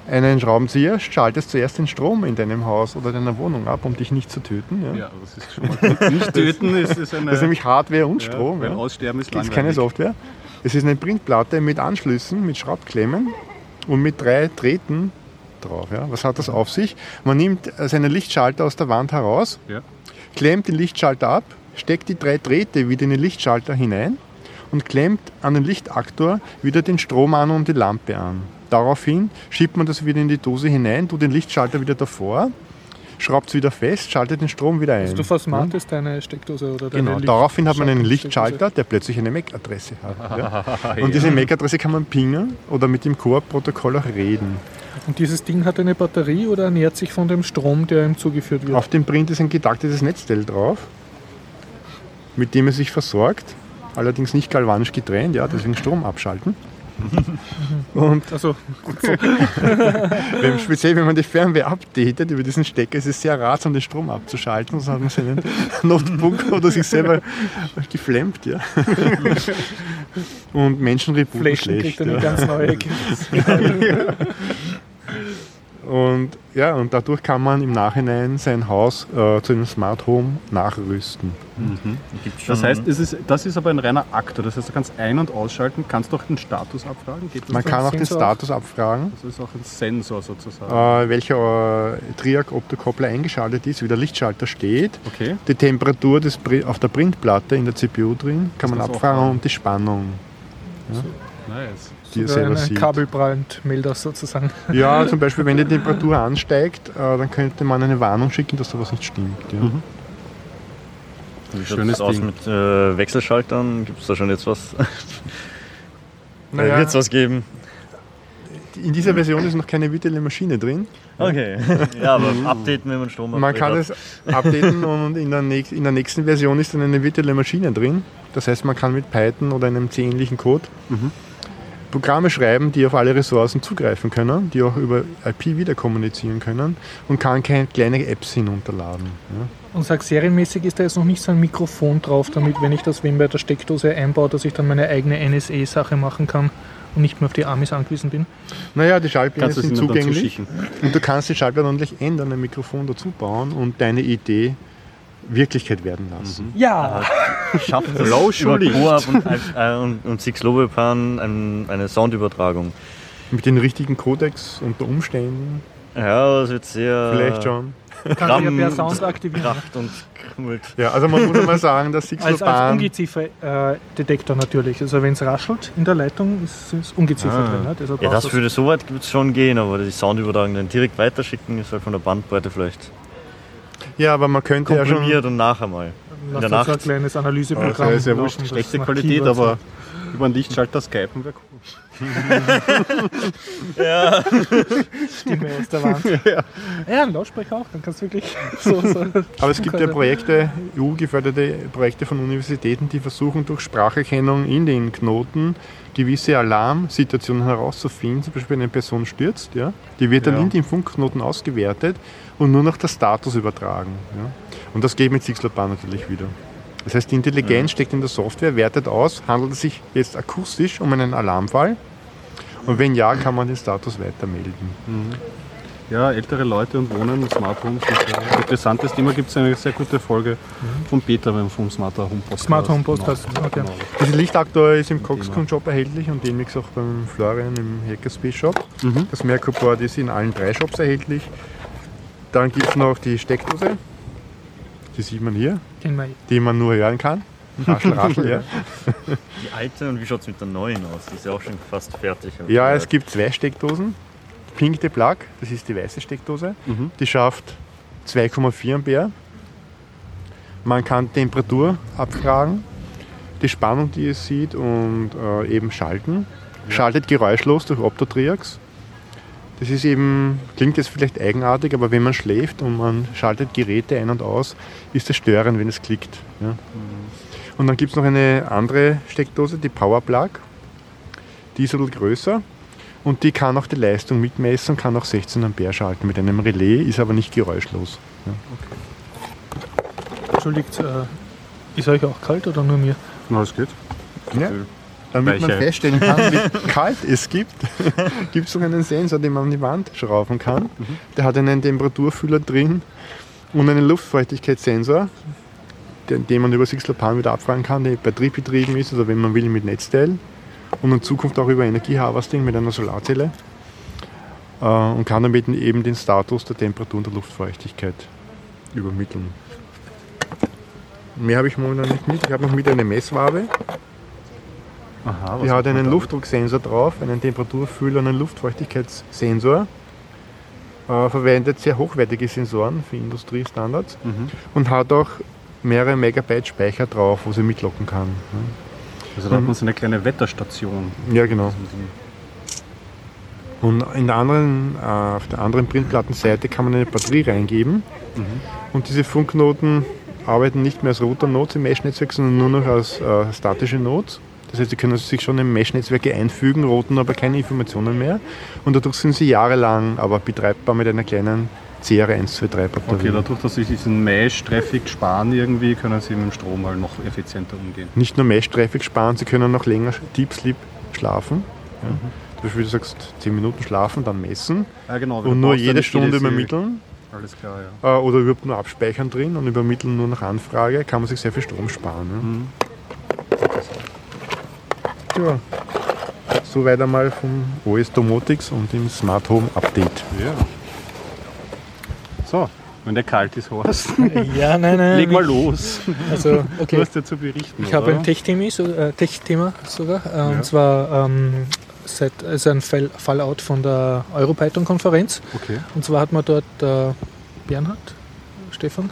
einen Schraubenzieher, schaltest zuerst den Strom in deinem Haus oder deiner Wohnung ab, um dich nicht zu töten. Ja.
Ja, das ist schon mal gut. Nicht töten ist, ist eine.
Das ist nämlich Hardware und
ja,
Strom. Ja.
Aussterben ist
Das ist keine
langweilig.
Software. Es ist eine Printplatte mit Anschlüssen, mit Schraubklemmen und mit drei Drähten drauf. Ja. Was hat das auf sich? Man nimmt seinen Lichtschalter aus der Wand heraus,
Ja.
klemmt den Lichtschalter ab, steckt die drei Drähte wieder in den Lichtschalter hinein und klemmt an den Lichtaktor wieder den Strom an und die Lampe an. Daraufhin schiebt man das wieder in die Dose hinein, tut den Lichtschalter wieder davor, schraubt es wieder fest, schaltet den Strom wieder ein.
Also du versmartest deine Steckdose oder deine
Genau,
Licht-
daraufhin hat man einen. Lichtschalter, der plötzlich eine MAC-Adresse hat. Ja? Und diese MAC-Adresse kann man pingen oder mit dem Core-Protokoll auch reden.
Und dieses Ding hat eine Batterie oder ernährt sich von dem Strom, der ihm zugeführt wird?
Auf dem Print ist ein getaktetes Netzteil drauf, mit dem es sich versorgt, allerdings nicht galvanisch getrennt, ja, deswegen Strom abschalten. Und
Also,
wenn, speziell wenn man die Fernweh updatet über diesen Stecker, ist es sehr ratsam, den Strom abzuschalten, sonst hat man seinen Notebook oder sich selber geflammt. Ja. Und Menschen rebooten schlecht.
kriegt eine
Ja.
ganz neue Erkenntnis.
Und, ja, und dadurch kann man im Nachhinein sein Haus äh, zu einem Smart Home nachrüsten.
Gibt's
Das heißt, es ist, das ist aber ein reiner Aktor. Das heißt, du kannst ein- und ausschalten, kannst auch den Status abfragen. Geht das
Man
so?
kann auch den
Sensor?
Status abfragen,
Das ist auch ein Sensor sozusagen.
äh, welcher äh, Triac-Optokoppler eingeschaltet ist, wie der Lichtschalter steht.
Okay.
Die Temperatur des, auf der Printplatte in der CPU drin kann man
das auch
abfragen und die Spannung,
Nice.
die ihr
Sogar
selber sieht.
Kabelbrandmelder sozusagen.
Ja, zum Beispiel, wenn die Temperatur ansteigt, äh, dann könnte man eine Warnung schicken, dass da was nicht stimmt. Ja.
Mhm.
Wie schaut's
Schönes
aus
Ding.
mit äh, Wechselschaltern? Gibt es da schon jetzt was?
Naja.
Wird es was geben?
In dieser Version ist noch keine virtuelle Maschine drin.
Okay. ja, aber updaten, wenn man Strom
Man kann
hat.
es updaten und in der, nächst, in der nächsten Version ist dann eine virtuelle Maschine drin. Das heißt, man kann mit Python oder einem C-ähnlichen Code Programme schreiben, die auf alle Ressourcen zugreifen können, die auch über IP wieder kommunizieren können und kann keine kleine Apps hinunterladen. Ja.
Und sag, serienmäßig ist da jetzt noch nicht so ein Mikrofon drauf, damit, wenn ich das wenn bei der Steckdose einbaue, dass ich dann meine eigene NSA-Sache machen kann und nicht mehr auf die Amis angewiesen bin.
Naja, die
es
sind zugänglich und du kannst die Schaltpläne ordentlich ändern, ein Mikrofon dazu bauen und deine Idee Wirklichkeit werden lassen.
Ja!
Schafft es über Coop und, äh, und, und Six Lobepan ein, eine Soundübertragung.
Mit den richtigen Codecs unter Umständen,
Ja, das wird sehr
vielleicht schon.
Kann ich ja per Sound aktivieren.
Kracht und Krümmelt.
Ja, also man muss mal sagen, dass
Als, als
Sixlopan
Ungeziefer-Detektor natürlich. Also wenn es raschelt in der Leitung, ist, ist Ungeziefer
Ah.
drin. Ne? Deshalb
Ja, das würde so weit schon gehen, aber die Soundübertragung dann direkt weiterschicken ist halt von der Bandbreite vielleicht
Ja, aber man könnte ja schon,
komprimiert und nachher mal.
Lass
der
uns ein
Nacht.
kleines Analyseprogramm
Also ist ja wurscht,
das
schlechte Qualität,
Keywords
aber über einen Lichtschalter skypen wäre cool.
Ja.
Stimme aus der Wand. ja. ein Lautsprecher auch, dann kannst du wirklich so. so
Aber es gibt ja Projekte, EU-geförderte Projekte von Universitäten, die versuchen durch Spracherkennung in den Knoten gewisse Alarmsituationen herauszufinden. Zum Beispiel wenn eine Person stürzt, ja, die wird dann
Ja.
in den Funkknoten ausgewertet und nur noch der Status übertragen. Ja. Und das geht mit Sixlopan natürlich wieder. Das heißt, die Intelligenz steckt in der Software, wertet aus, handelt es sich jetzt akustisch um einen Alarmfall und wenn ja, kann man den Status weitermelden.
Ja, ältere Leute und Wohnen und Smart Homes. ist ein interessantes Thema. Gibt es eine sehr gute Folge von Peter vom Smart Home Podcast.
Smart Home Podcast,
Genau.
okay.
Genau.
Diese Lichtaktor ist im. Coxcon Shop erhältlich und demnächst auch beim Florian im Hackerspace Shop.
Mhm.
Das Merkur-Board ist in allen drei Shops erhältlich. Dann gibt es noch die Steckdose. Die sieht man hier,
Den mal-
die man nur hören kann. Raschel, raschel, ja.
Die alte und wie schaut es mit der neuen aus? Die ist ja auch schon fast fertig.
ja,
gehört.
es gibt zwei Steckdosen. Pink de Plug, das ist die weiße Steckdose.
Mhm.
Die schafft 2,4 Ampere. Man kann Temperatur abfragen, die Spannung, die ihr seht, und äh, eben schalten. Schaltet geräuschlos durch Optotriax. Das ist eben, klingt jetzt vielleicht eigenartig, aber wenn man schläft und man schaltet Geräte ein und aus, ist es störend, wenn es klickt. Ja. Und dann gibt es noch eine andere Steckdose, die Powerplug. Die ist ein bisschen größer und die kann auch die Leistung mitmessen, kann auch 16 Ampere schalten mit einem Relais, ist aber nicht geräuschlos. Ja.
Entschuldigt, äh, ist euch auch kalt oder nur mir?
Na, es geht.
Ja. Damit man
Welche?
feststellen kann, wie kalt es gibt, gibt es noch einen Sensor, den man an die Wand schrauben kann. Der hat einen Temperaturfühler drin und einen Luftfeuchtigkeitssensor, den, den man über Sixlopan wieder abfragen kann, der batteriebetrieben ist oder wenn man will mit Netzteil. Und in Zukunft auch über Energieharvesting mit einer Solarzelle. Äh, und kann damit eben den Status der Temperatur und der Luftfeuchtigkeit übermitteln. Mehr habe ich momentan nicht mit. Ich habe noch mit eine Messwabe.
Aha,
Die hat einen Luftdrucksensor drauf, einen Temperaturfühler und einen Luftfeuchtigkeitssensor. Äh, verwendet sehr hochwertige Sensoren für Industriestandards
Mhm.
und hat auch mehrere Megabyte Speicher drauf, wo sie mitlocken kann.
Also da hat man so eine kleine Wetterstation.
Ja, genau. Und in der anderen, äh, auf der anderen Printplattenseite kann man eine Batterie reingeben. Und diese Funkknoten arbeiten nicht mehr als Router-Nodes im Mesh-Netzwerk, sondern nur noch als äh, statische Nodes. Das heißt, sie können sich schon in Mesh-Netzwerke einfügen, routen aber keine Informationen mehr. Und dadurch sind sie jahrelang aber betreibbar mit einer kleinen CR123-Batterie.
Okay, dadurch, dass sie diesen Mesh-Traffic sparen irgendwie, können sie mit dem Strom halt noch effizienter umgehen.
nicht nur Mesh-Traffic sparen, sie können noch länger Deep Sleep schlafen. Ja. Zum Beispiel, du sagst 10 Minuten schlafen, dann messen
Ja, genau.
und nur jede Stunde übermitteln.
Alles klar, ja.
Äh, oder überhaupt nur abspeichern drin und übermitteln nur nach Anfrage, kann man sich sehr viel Strom sparen.
Mhm.
Ja. Soweit einmal vom OS Domotics und dem Smart Home Update.
ja. So, wenn der kalt ist, Horst,
Ja, nein, nein.
leg mal
ich-
los.
Also,
Du
okay.
hast ja zu berichten.
Ich habe ein Tech-Thema so, äh, Tech-Thema sogar. Äh,
Ja.
Und zwar ähm, seit, also ein Fall, Fallout von der Europython-Konferenz.
Okay.
Und zwar hat man dort äh, Bernhard, Stefan?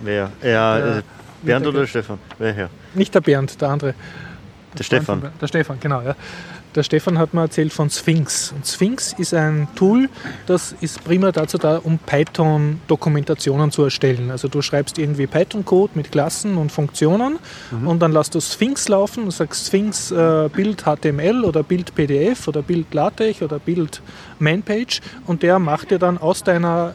Wer? Ja, äh, Bernd
der-
oder Stefan? Wer her?
Nicht der Bernd, der andere.
Der Stefan.
Der Stefan, genau, ja. Der Stefan hat mir erzählt von Sphinx. Und Sphinx ist ein Tool, das ist primär dazu da, um Python-Dokumentationen zu erstellen. Also du schreibst irgendwie Python-Code mit Klassen und Funktionen und dann lässt du Sphinx laufen und sagst Sphinx äh, Bild HTML oder Bild PDF oder Bild LaTeX oder Bild Manpage und der macht dir dann aus deiner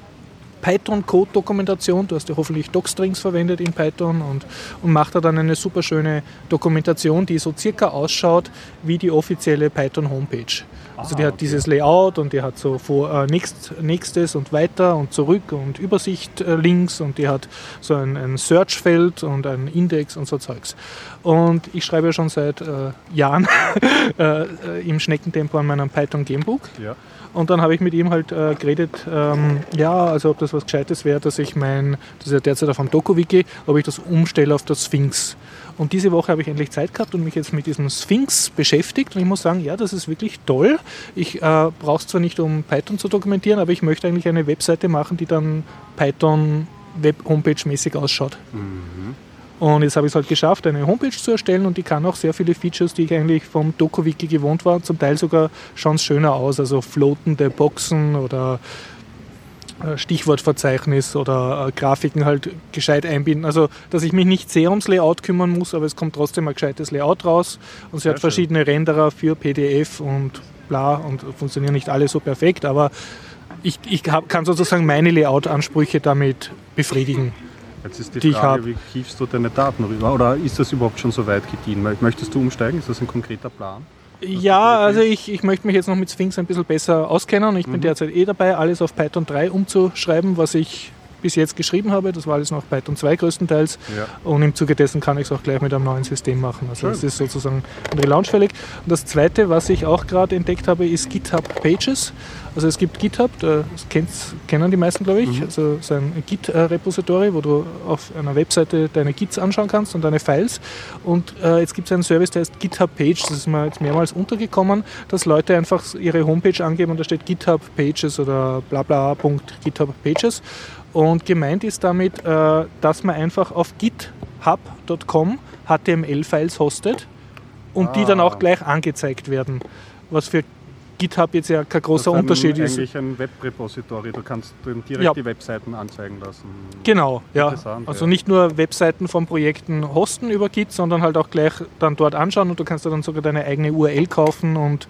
Python-Code-Dokumentation, du hast ja hoffentlich Docstrings verwendet in Python und, und macht da dann eine super schöne Dokumentation, die so circa ausschaut wie die offizielle Python-Homepage. Also die
Ah,
hat
okay.
dieses Layout und die hat so vor, äh, nächst, nächstes und weiter und zurück und Übersicht äh, links und die hat so ein, ein Search-Feld und einen Index und so Zeugs. Und ich schreibe ja schon seit äh, Jahren äh, äh, im Schneckentempo an meinem Python Gamebook.
Ja.
Und dann habe ich mit ihm halt äh, geredet, ähm, ja, also ob das was Gescheites wäre, dass ich mein, das ist ja derzeit auf dem Doku-Wiki, ob ich das umstelle auf das Sphinx. Und diese Woche habe ich endlich Zeit gehabt und mich jetzt mit diesem Sphinx beschäftigt. Und ich muss sagen, ja, das ist wirklich toll. Ich äh, brauche es zwar nicht, um Python zu dokumentieren, aber ich möchte eigentlich eine Webseite machen, die dann Python Web-Homepage-mäßig ausschaut. Und jetzt habe ich es halt geschafft, eine Homepage zu erstellen und die kann auch sehr viele Features, die ich eigentlich vom DokuWiki gewohnt war. Zum Teil sogar schauen es schöner aus, also floatende Boxen oder äh, Stichwortverzeichnis oder äh, Grafiken halt gescheit einbinden. Also, dass ich mich nicht sehr ums Layout kümmern muss, aber es kommt trotzdem ein gescheites Layout raus. Und sie hat verschiedene Renderer für PDF und bla und funktionieren nicht alle so perfekt, aber ich, ich kann sozusagen meine Layout-Ansprüche damit befriedigen.
Jetzt ist die,
die
Frage, wie kiefst du deine Daten rüber? Oder ist das überhaupt schon so weit gediehen? Möchtest du umsteigen? Ist das ein konkreter Plan?
Ja, also ich, ich möchte mich jetzt noch mit Sphinx ein bisschen besser auskennen. Ich bin derzeit eh dabei, alles auf Python 3 umzuschreiben, was ich bis jetzt geschrieben habe. Das war alles noch Python 2 größtenteils.
Ja.
Und im Zuge dessen kann ich es auch gleich mit einem neuen System machen. Also es ist sozusagen ein Relaunch-fällig. Und das zweite, was ich auch gerade entdeckt habe, ist GitHub Pages. Also es gibt GitHub, das kennen die meisten, glaube ich. Also es ist ein Git-Repository, wo du auf einer Webseite deine Gits anschauen kannst und deine Files. Und äh, jetzt gibt es einen Service, der heißt GitHub Page. Das ist mir jetzt mehrmals untergekommen, dass Leute einfach ihre Homepage angeben und da steht GitHub Pages oder bla bla Punkt GitHub Pages. Und gemeint ist damit, äh, dass man einfach auf github.com HTML-Files hostet und die dann
Ah.
auch gleich angezeigt werden. Was für GitHub jetzt ja kein großer
Das ist
Unterschied ist.
eigentlich ein Webrepository. Du kannst direkt
Ja.
die Webseiten anzeigen lassen.
Genau, ja. Also nicht nur Webseiten von Projekten hosten über Git, sondern halt auch gleich dann dort anschauen und du kannst dir dann sogar deine eigene URL kaufen und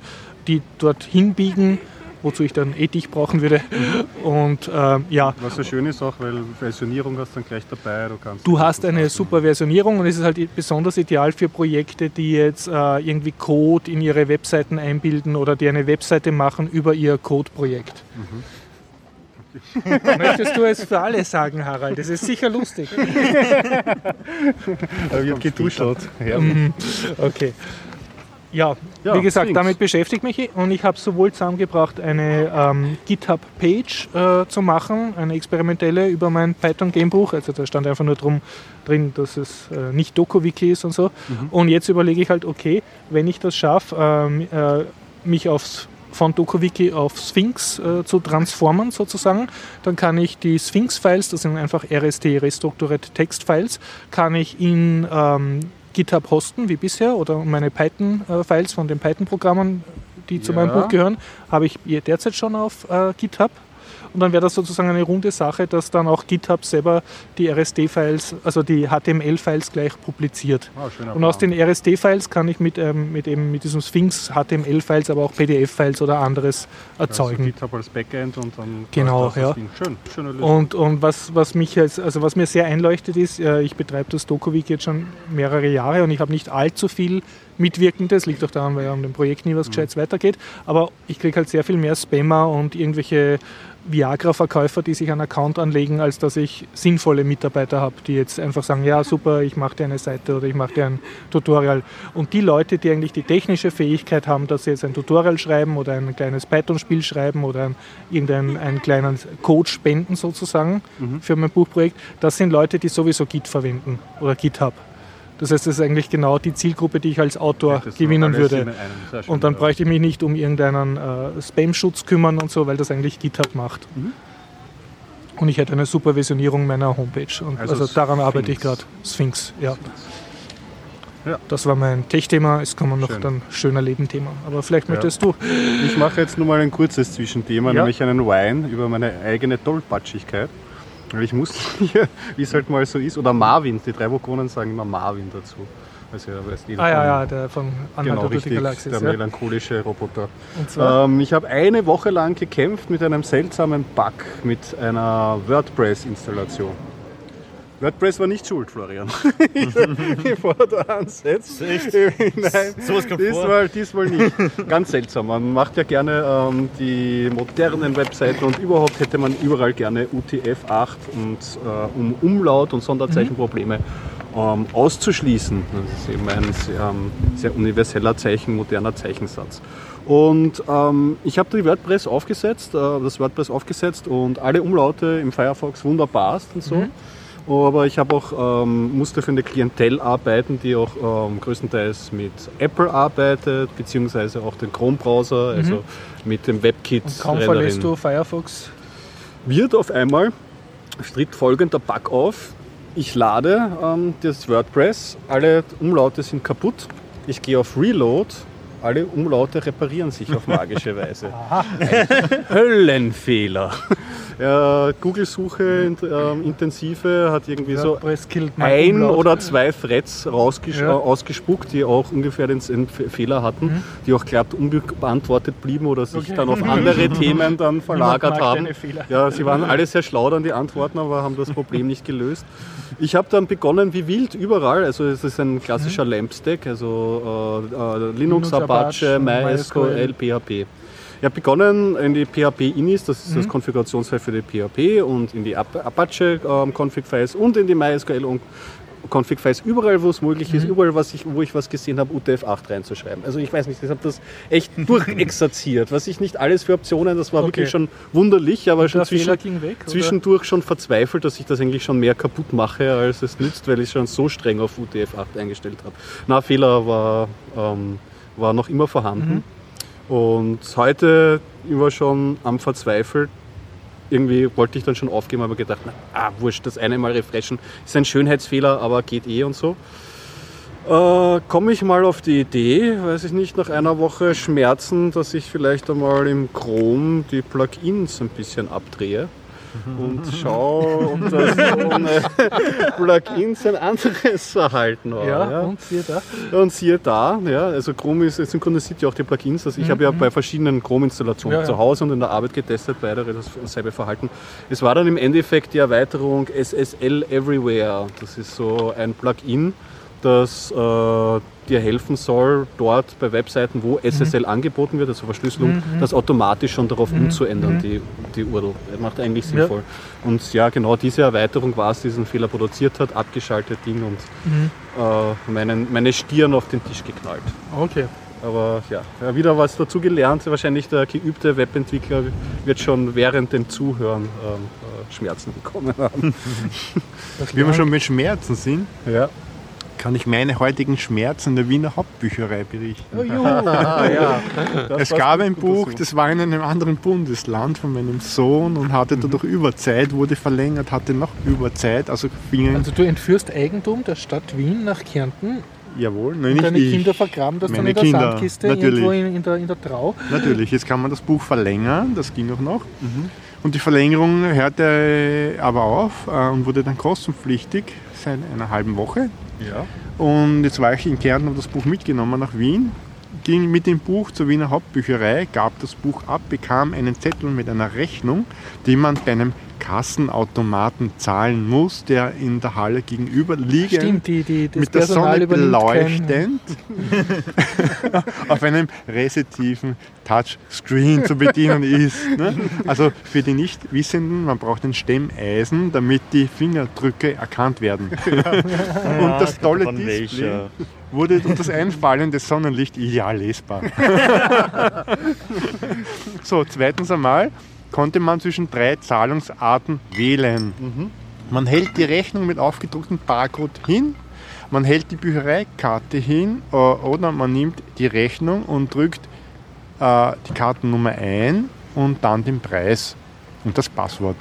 die dort hinbiegen, wozu ich dann eh dich brauchen würde.
Mhm.
Und ähm, ja,
Was so schön ist auch, weil Versionierung hast du dann gleich dabei. Du, kannst
Du hast eine super Versionierung und es ist halt besonders ideal für Projekte, die jetzt äh, irgendwie Code in ihre Webseiten einbilden oder die eine Webseite machen über ihr Code-Projekt. Möchtest du es für alle sagen, Harald? Das ist sicher lustig.
Äh, wird getuschelt. Ja.
Mhm. Okay. Ja,
Ja,
wie gesagt,
Sphinx.
damit beschäftige ich mich und ich habe sowohl zusammengebracht, eine ähm, GitHub-Page äh, zu machen, eine experimentelle über mein Python-Gamebuch. Also da stand einfach nur drum drin, dass es äh, nicht DokuWiki ist und so. Und jetzt überlege ich halt, okay, wenn ich das schaffe, ähm, äh, mich aufs von DokuWiki auf Sphinx äh, zu transformen sozusagen, dann kann ich die Sphinx-Files, das sind einfach RST, Restructured Text-Files, kann ich in ähm, GitHub hosten wie bisher oder meine Python-Files von den Python-Programmen, die zu
Ja.
meinem Buch gehören, habe ich derzeit schon auf äh, GitHub. Und dann wäre das sozusagen eine runde Sache, dass dann auch GitHub selber die RST-Files, also die HTML-Files gleich publiziert.
Schöner
Und aus den RST-Files kann ich mit, ähm, mit, eben, mit diesem Sphinx HTML-Files, aber auch PDF-Files oder anderes erzeugen.
Also GitHub als Backend und dann
Genau, ja.
Schön, schöne Lösung.
Und, und was, was mich als, also was mir sehr einleuchtet ist, äh, ich betreibe das DokuWiki jetzt schon mehrere Jahre und ich habe nicht allzu viel Mitwirkendes, liegt auch daran, weil ja um dem Projekt nie was Gescheites weitergeht, aber ich kriege halt sehr viel mehr Spammer und irgendwelche Viagra-Verkäufer, die sich einen Account anlegen, als dass ich sinnvolle Mitarbeiter habe, die jetzt einfach sagen, ja super, ich mache dir eine Seite oder ich mache dir ein Tutorial. Und die Leute, die eigentlich die technische Fähigkeit haben, dass sie jetzt ein Tutorial schreiben oder ein kleines Python-Spiel schreiben oder ein, irgendeinen einen kleinen Code spenden sozusagen für mein Buchprojekt, das sind Leute, die sowieso Git verwenden oder GitHub. Das heißt, das ist eigentlich genau die Zielgruppe, die ich als Autor
ist
gewinnen würde. Und dann
ja.
bräuchte ich mich nicht um irgendeinen äh, Spam-Schutz kümmern und so, weil das eigentlich GitHub macht.
Mhm.
Und ich hätte eine super Versionierung meiner Homepage. Und
Also
also, daran arbeite ich
Sphinx.
gerade. Sphinx, ja.
Ja.
Das war mein Tech-Thema. Jetzt kommen noch
Schön.
dann schöner Leben-Thema. Aber vielleicht
Ja.
möchtest du.
Ich mache jetzt nur mal ein kurzes Zwischenthema,
Ja.
nämlich einen Wine über meine eigene Tollpatschigkeit. Ich muss hier, wie es halt mal so ist, oder Marvin, die drei Vogonen sagen immer Marvin dazu. Also ja, weiß jeder
Ah ja, ja, der von Anhalt
Genau, richtig,
Galaxis.
der
Ja.
melancholische Roboter. Ähm, ich habe eine Woche lang gekämpft mit einem seltsamen Bug mit einer WordPress-Installation. WordPress war nicht schuld, Florian. Bevor du ansetzt.
Echt?
Nein,
Sowas kommt vor.
diesmal, diesmal nicht. Ganz seltsam. Man macht ja gerne ähm, die modernen Webseiten und überhaupt hätte man überall gerne UTF-8 und äh, um Umlaut und Sonderzeichenprobleme ähm, auszuschließen. Das ist eben ein sehr, ähm, sehr universeller Zeichen, moderner Zeichensatz. Und ähm, ich habe die WordPress aufgesetzt, äh, das WordPress aufgesetzt und alle Umlaute im Firefox wunderbar und so. Aber ich habe auch ähm, musste für eine Klientel arbeiten, die auch ähm, größtenteils mit Apple arbeitet, beziehungsweise auch den Chrome-Browser, also mit dem WebKit.
und kaum verlässt du Firefox.
Wird auf einmal tritt folgender Bug auf. ich lade ähm, das WordPress, alle Umlaute sind kaputt. Ich gehe auf Reload, alle Umlaute reparieren sich auf magische Weise. Ein Höllenfehler. Ja, Google-Suche ähm, intensive hat irgendwie so ein
Umlaut.
oder zwei Threads rausges
Ja.
äh, ausgespuckt, die auch ungefähr den Fehler hatten, die auch glatt unbeantwortet blieben oder sich
Okay.
dann auf andere Themen dann verlagert haben. Ja, sie waren alle sehr schlau dann die Antworten, aber haben das Problem nicht gelöst. Ich habe dann begonnen wie wild überall, also es ist ein klassischer LAMP-Stack, also äh, äh, Linux,
Linux,
Apache,
Apache,
MySQL, PHP. Ich habe begonnen in die PHP-Inis, das ist das Konfigurationsfile für die PHP und in die Ap- Apache-Config-Files und in die MySQL und Config-Files, überall wo es möglich ist, überall was ich, wo ich was gesehen habe, UTF-8 reinzuschreiben. Also ich weiß nicht, ich habe das echt durchexerziert. Was ich nicht alles für Optionen, das war
Okay.
wirklich schon wunderlich, aber schon zwischen,
weg.
zwischendurch schon verzweifelt, dass ich das eigentlich schon mehr kaputt mache, als es nützt, weil ich schon so streng auf UTF-8 eingestellt habe. Na, Fehler war, ähm, war noch immer vorhanden. Und heute war schon am Verzweifelt. Irgendwie wollte ich dann schon aufgeben, aber gedacht, na, ah, wurscht, das eine Mal refreshen. Ist ein Schönheitsfehler, aber geht eh und so. Äh, Komme ich mal auf die Idee, weiß ich nicht, nach einer Woche Schmerzen, dass ich vielleicht einmal im Chrome die Plugins ein bisschen abdrehe und schaue, ob das ohne Plugins ein anderes Verhalten war.
Ja, und siehe da.
Und siehe da, ja, also Chrome ist, synchronisiert ja auch die Plugins. Also ich habe ja bei verschiedenen Chrome-Installationen
Mhm, Ja, ja.
zu Hause und in der Arbeit getestet, beide dasselbe Verhalten. Es war dann im Endeffekt die Erweiterung SSL Everywhere. Das ist so ein Plugin, das äh, dir helfen soll, dort bei Webseiten, wo SSL angeboten wird, also Verschlüsselung, das automatisch schon darauf umzuändern, die, die URL. Das macht eigentlich
Ja.
sinnvoll. Und ja, genau diese Erweiterung war es, die diesen Fehler produziert hat, abgeschaltet Ding und äh, meinen, meine Stirn auf den Tisch geknallt.
Okay.
Aber ja, ja, wieder was dazu gelernt. Wahrscheinlich der geübte Webentwickler wird schon während dem Zuhören ähm, äh, Schmerzen bekommen haben.
Wie wir schon mit Schmerzen sind,
Ja.
Kann ich meine heutigen Schmerzen der Wiener Hauptbücherei berichten.
Oh.
Ah, ja.
Es gab ein Buch, das war in einem anderen Bundesland von meinem Sohn und hatte dadurch Überzeit, wurde verlängert, hatte noch Überzeit. Also
Also du entführst Eigentum der Stadt Wien nach Kärnten
jawohl, nein,
und
nicht
deine
ich.
Kinder vergraben das dann in der
Kinder,
Sandkiste
natürlich.
irgendwo in, in, der, in der Trau.
Natürlich, jetzt kann man das Buch verlängern, das ging auch noch. Und die Verlängerung hörte aber auf äh, und wurde dann kostenpflichtig seit einer halben Woche.
Ja.
Und jetzt war ich in Kärnten, habe das Buch mitgenommen nach Wien, ging mit dem Buch zur Wiener Hauptbücherei, gab das Buch ab, bekam einen Zettel mit einer Rechnung, die man bei einem Kassenautomaten zahlen muss, der in der Halle gegenüber liegt.
Stimmt, die, die, das
mit der
Personal
Sonne beleuchtend auf einem resetiven Touchscreen zu bedienen ist. Ne? Also für die Nichtwissenden, man braucht ein Stemmeisen, damit die Fingerdrücke erkannt werden. Und das tolle
Von
Display
welcher?
wurde durch das einfallende Sonnenlicht ideal lesbar. so, zweitens einmal konnte man zwischen drei Zahlungsarten wählen. Man hält die Rechnung mit aufgedrucktem Barcode hin, man hält die Büchereikarte hin äh, oder man nimmt die Rechnung und drückt äh, die Kartennummer ein und dann den Preis und das Passwort.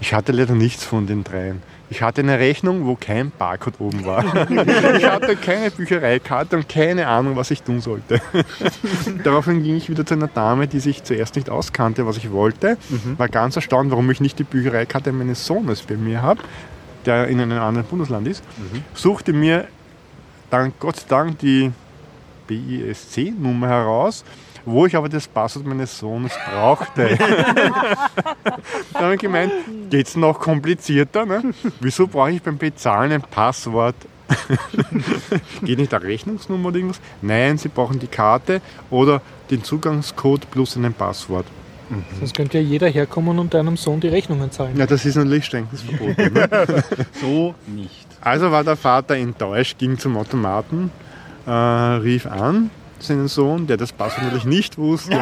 Ich hatte leider nichts von den dreien. Ich hatte eine Rechnung, wo kein Barcode oben war. Ich hatte keine Büchereikarte und keine Ahnung, was ich tun sollte. Daraufhin ging ich wieder zu einer Dame, die sich zuerst nicht auskannte, was ich wollte. War ganz erstaunt, warum ich nicht die Büchereikarte meines Sohnes bei mir habe, der in einem anderen Bundesland ist. Suchte mir dann Gott sei Dank die BISC-Nummer heraus, wo ich aber das Passwort meines Sohnes brauchte. Dann habe ich gemeint, geht es noch komplizierter? Ne? Wieso brauche ich beim Bezahlen ein Passwort? Geht nicht eine Rechnungsnummer oder irgendwas? Nein, Sie brauchen die Karte oder den Zugangscode plus ein Passwort.
Sonst könnte ja jeder herkommen und deinem Sohn die Rechnungen zahlen.
Ja, das ist natürlich strengstens verboten. Ne?
So nicht.
Also war der Vater enttäuscht, ging zum Automaten, äh, rief an seinen Sohn, der das Passwort natürlich nicht wusste.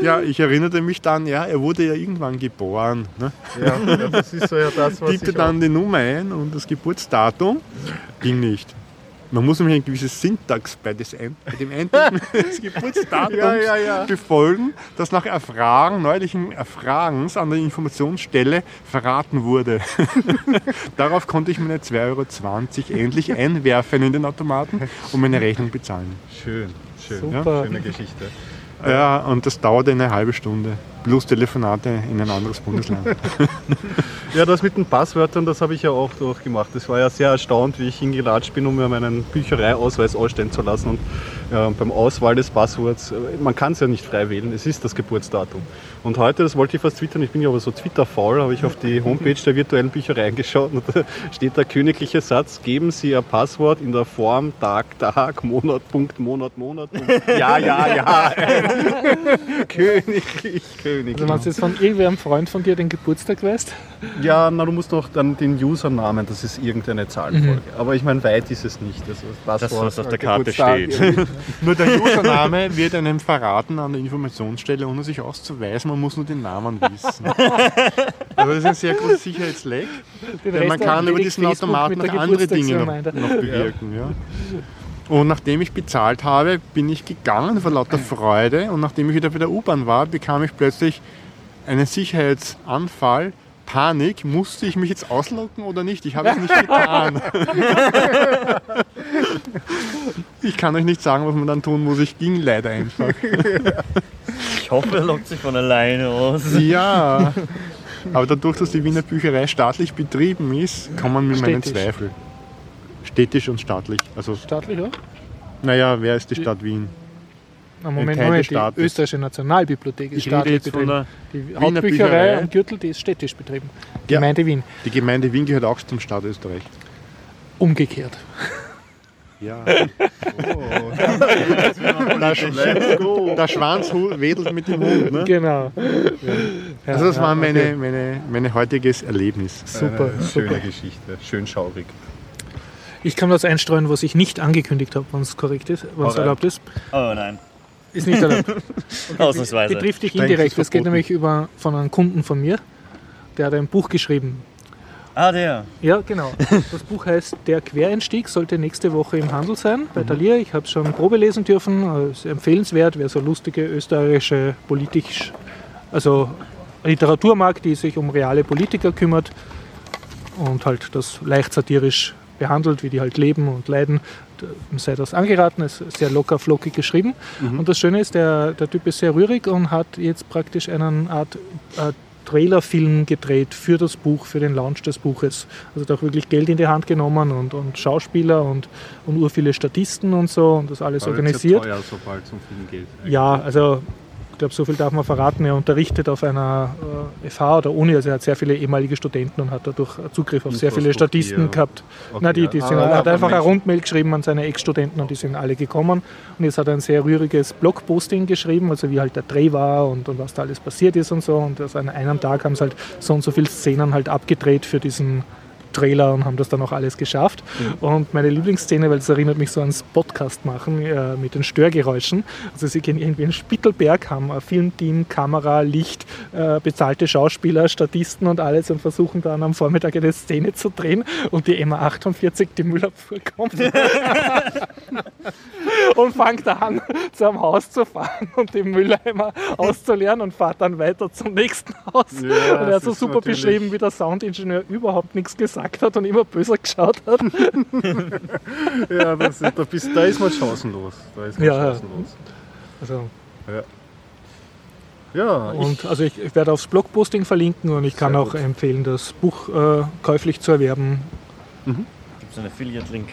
ja, ich erinnerte mich dann, ja, er wurde ja irgendwann geboren. Ne?
Ja, das ist so ja das, was
Tippte dann die Nummer ein und das Geburtsdatum ging nicht. Man muss nämlich eine gewisse Syntax bei, Ein bei dem Eintippen des Geburtsdatums
Ja, ja, ja.
befolgen, das nach Erfragen, neuerlichen Erfragens an der Informationsstelle verraten wurde. Darauf konnte ich meine 2,20 Euro endlich einwerfen in den Automaten und meine Rechnung bezahlen.
Schön, schön.
Super.
Schöne Geschichte.
Ja, und das dauerte eine halbe Stunde. Plus Telefonate in ein anderes Bundesland.
Ja, das mit den Passwörtern, das habe ich ja auch durchgemacht. Das war ja sehr erstaunt, wie ich hingelatscht bin, um mir meinen Büchereiausweis ausstellen zu lassen. Und ja, beim Auswahl des Passworts, äh, man kann es ja nicht frei wählen, es ist das Geburtsdatum. Und heute, das wollte ich fast twittern, ich bin ja aber so Twitter-faul, habe ich auf die Homepage der virtuellen Bücherei geschaut und da steht der königliche Satz, geben Sie Ihr Passwort in der Form Tag, Tag, Monat, Punkt, Monat, Monat. Punkt. Ja, ja, ja. königlich, königlich.
Also wenn du jetzt von irgendeinem Freund von dir den Geburtstag weißt,
Ja, na, du musst noch dann den Usernamen, das ist irgendeine Zahlenfolge. Aber ich meine, weit ist es nicht. Also das,
Das,
Passwort,
was auf der Karte
Geburtstag,
steht.
Nur der Username wird einem verraten an der Informationsstelle, ohne sich auszuweisen. Man muss nur den Namen wissen. Also das ist ein sehr großes Sicherheitsleck.
den
Denn man kann über diesen
Facebook
Automaten noch
der
andere Dinge noch, noch bewirken. Ja. Und nachdem ich bezahlt habe, bin ich gegangen vor lauter Freude. Und nachdem ich wieder bei der U-Bahn war, bekam ich plötzlich einen Sicherheitsanfall. Panik, musste ich mich jetzt ausloggen oder nicht? Ich habe es nicht getan. Ich kann euch nicht sagen, was man dann tun muss. Ich ging leider einfach.
Ich hoffe, er lockt sich von alleine aus.
Ja. Aber dadurch, dass die Wiener Bücherei staatlich betrieben ist, kommen mir meine
Städtisch.
Zweifel. Städtisch und staatlich. Also,
staatlich, oder?
naja, wer ist die Stadt Wien?
Na, Moment, Moment, die
Staates.
österreichische Nationalbibliothek ist
Ich rede
staatlich betrieben.
der
Die
Wiener
Hauptbücherei
Bücherei.
am Gürtel, die ist städtisch betrieben.
Ja.
Gemeinde Wien.
Die Gemeinde Wien gehört auch zum Staat Österreich.
Umgekehrt.
Ja.
Oh.
der, Sch der Schwanz wedelt mit dem Hund. Ne?
Genau. Ja,
Also das
ja,
war meine,
okay.
meine, meine heutiges Erlebnis.
Super,
Eine
super.
Schöne Geschichte, schön schaurig.
Ich kann was einstreuen, was ich nicht angekündigt habe, wenn es korrekt ist, wenn es erlaubt ist.
Oh nein.
Ist nicht erlaubt.
Ausnahmsweise.
Betrifft dich indirekt. Das geht nämlich über, von einem Kunden von mir. Der hat ein Buch geschrieben.
Ah, der.
Ja, genau. Das Buch heißt Der Quereinstieg, sollte nächste Woche im Handel sein bei Thalia. Ich habe es schon Probe lesen dürfen. Äh, Ist empfehlenswert, wer so lustige österreichische politisch, also Literatur mag, die sich um reale Politiker kümmert und halt das leicht satirisch behandelt, wie die halt leben und leiden, sei das angeraten. Es ist sehr locker, flockig geschrieben. Und das Schöne ist, der, der Typ ist sehr rührig und hat jetzt praktisch eine Art äh, Trailerfilm gedreht für das Buch, für den Launch des Buches. Also hat auch wirklich Geld in die Hand genommen und, und Schauspieler und, und ur viele Statisten und so und das alles
Aber
organisiert.
Teuer, sobald zum Film geht.
Ja, also ich glaube, so viel darf man verraten. Er unterrichtet auf einer äh, FH oder Uni, also er hat sehr viele ehemalige Studenten und hat dadurch Zugriff auf sehr viele. Statisten gehabt.
Okay,
Na, die, die sind,
Ah,
er hat einfach eine. Rundmail geschrieben an seine Ex-Studenten und die sind alle gekommen. Und jetzt hat er ein sehr rühriges Blogposting geschrieben, also wie halt der Dreh war und, und was da alles passiert ist und so. Und also an einem Tag haben sie halt so und so viele Szenen halt abgedreht für diesen Trailer und haben das dann auch alles geschafft. Und meine Lieblingsszene, weil es erinnert mich so ans Podcast machen äh, mit den Störgeräuschen. Also sie gehen irgendwie in Spittelberg, haben ein Filmteam, Kamera, Licht, äh, bezahlte Schauspieler, Statisten und alles und versuchen dann am Vormittag eine Szene zu drehen und die MA48, die Müllabfuhr kommt und fängt an, zum Haus zu fahren und die Mülleimer auszuleeren und fährt dann weiter zum nächsten Haus.
Ja,
und er hat so super beschrieben, wie der Soundingenieur überhaupt nichts gesagt hat und immer böser geschaut hat.
Ja, das ist, da, bist, da ist man chancenlos. Da ist man
Ja, ja.
chancenlos.
Also,
Ja, ich,
und also ich, ich werde aufs Blogposting verlinken und ich kann auch
gut.
empfehlen, das Buch äh, käuflich zu erwerben.
Gibt es einen Affiliate-Link?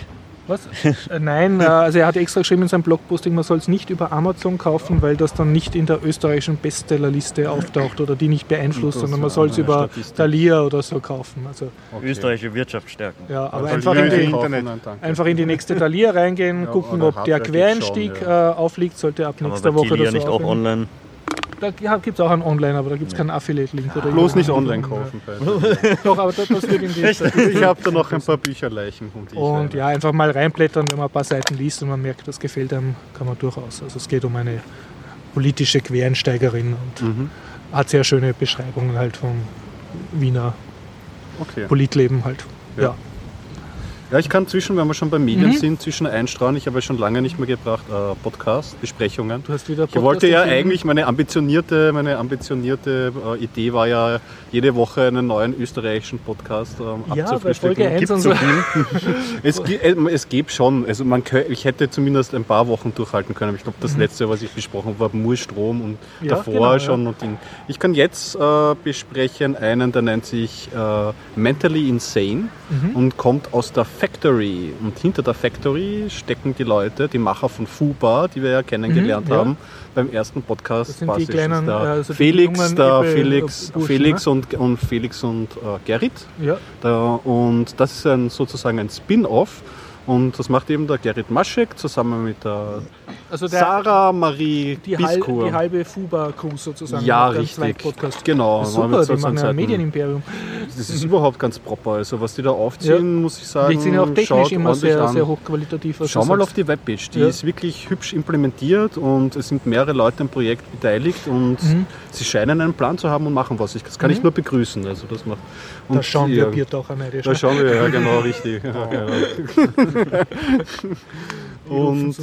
Was? Äh, Nein, äh, also er hat extra geschrieben in seinem Blogposting, man soll es nicht über Amazon kaufen, weil das dann nicht in der österreichischen Bestsellerliste auftaucht oder die nicht beeinflusst,
Das
sondern man soll es über
Statistik.
Thalia oder so kaufen. Also,
okay.
Österreichische Wirtschaft stärken.
ja, aber
Also
einfach in, die,
Internet.
einfach in die nächste Thalia reingehen,
Ja,
gucken, ob der Quereinstieg
schon, ja.
äh, aufliegt, sollte ab
Kann
nächster Woche oder so
nicht auch online?
Da gibt es auch einen Online, aber da gibt es keinen Affiliate-Link. oder
Bloß nicht online kaufen.
Doch, aber das, das wird in die.
Ich habe da noch ein paar Bücherleichen.
Und
werde.
ja, einfach mal reinblättern, wenn man ein paar Seiten liest und man merkt, das gefällt einem, kann man durchaus. Also es geht um eine politische Quereinsteigerin und
Mhm.
hat sehr schöne Beschreibungen halt vom Wiener
Okay.
Politleben halt. Ja.
Ja. Ja, ich kann zwischen, wenn wir schon bei Medien
Mhm.
sind, zwischen einstreuen. Ich habe ja schon lange nicht mehr gebracht, äh, Podcast, Besprechungen.
Du hast wieder
Ich wollte ja eigentlich, meine ambitionierte, meine ambitionierte äh, Idee war ja, jede Woche einen neuen österreichischen Podcast ähm,
Ja, bei
abzufrühstücken.
Folge 1
Gibt's
und
so es, äh, es gibt schon, also man kö- ich hätte zumindest ein paar Wochen durchhalten können. aber Ich glaube, das letzte, was ich besprochen habe, war Murstrom und
Mhm. Ja,
davor
genau, ja.
schon. Und Ding. Ich kann jetzt äh, besprechen einen, der nennt sich äh, Mentally Insane
Mhm.
und kommt aus der Factory. Und hinter der Factory stecken die Leute, die Macher von Fuba, die wir ja kennengelernt
Mhm, ja.
haben beim ersten Podcast.
Das sind die
Basis.
kleinen,
der
also die
Felix, der Felix,
äh, Burschen,
Felix und, und Felix und äh, Gerrit.
Ja,
Da, und das ist ein, sozusagen ein Spin-off. Und das macht eben der Gerrit Maschek zusammen mit der,
also der,
Sarah Marie
die,
Biskur.
die halbe Fuba-Crew sozusagen.
ja, richtig. Genau.
Das ist super, die machen ein Medienimperium.
Das ist überhaupt ganz proper. Also was die da aufziehen, muss ich sagen,
Die sind ja auch technisch immer sehr,
an.
sehr hochqualitativ. was
Schau mal auf die Webpage, die
Ja.
ist wirklich hübsch implementiert und es sind mehrere Leute im Projekt beteiligt und
Mhm.
sie scheinen einen Plan zu haben und machen was. Ich, das kann ich nur begrüßen. Also das macht.
Da schauen
ja,
wir Biertaucher neidisch.
Da schauen wir, ja genau, richtig. Ja, genau. Und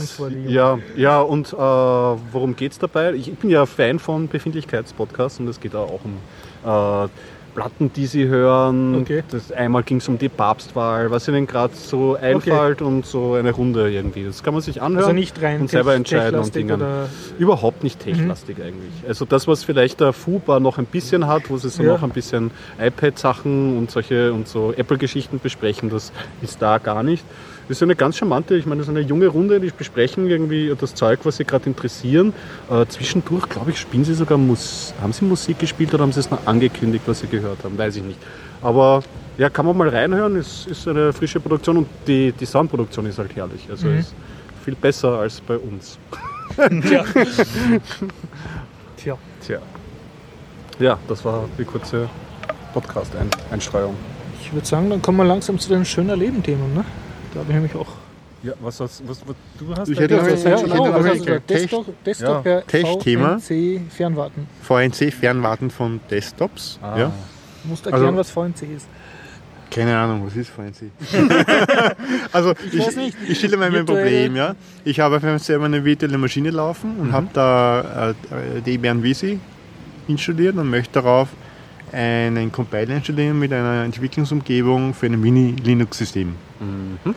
ja, ja, und äh, worum geht es dabei? Ich bin ja Fan von Befindlichkeitspodcasts und es geht auch um äh, Platten, die sie hören.
Okay.
Das, einmal ging es um die Papstwahl, was ihnen gerade so einfällt und so eine Runde irgendwie. Das kann man sich anhören
Also nicht rein
und selber entscheiden und Dingen. Überhaupt nicht techlastig eigentlich. Also das, was vielleicht der Fuba noch ein bisschen hat, wo sie so
Ja.
noch ein bisschen iPad-Sachen und solche und so Apple-Geschichten besprechen, das ist da gar nicht. Das ist eine ganz charmante, ich meine, das ist eine junge Runde, die besprechen irgendwie das Zeug, was sie gerade interessieren. Äh, zwischendurch, glaube ich, spielen sie sogar Mus haben sie Musik gespielt oder haben sie es noch angekündigt, was sie gehört haben, weiß ich nicht. Aber ja, kann man mal reinhören, es ist eine frische Produktion und die, die Soundproduktion ist halt herrlich. Also
Mhm.
ist viel besser als bei uns.
Tja. Tja.
Tja. Ja, das war die kurze Podcast-Einstreuung.
Ich würde sagen, dann kommen wir langsam zu den schöner Leben-Themen. Ne? Da habe ich nämlich auch.
Ja, was, was, was, was du hast?
Ich hätte
gesagt?
ein-
ja,
ich
genau, was hast du Desktop, Desktop
ja,
Tech-Thema.
VNC Fernwarten.
VNC-Fernwarten von Desktops.
Ah.
Ja.
Du musst erklären,
Also-
was VNC ist.
Keine Ahnung, was ist VNC? also ich,
weiß nicht.
ich stelle mir mein Problem, ja. Ich habe auf einem selber eine virtuelle Maschine laufen und habe da äh, Debian VC installiert und möchte darauf einen Compiler installieren mit einer Entwicklungsumgebung für ein Mini-Linux-System.
Mhm.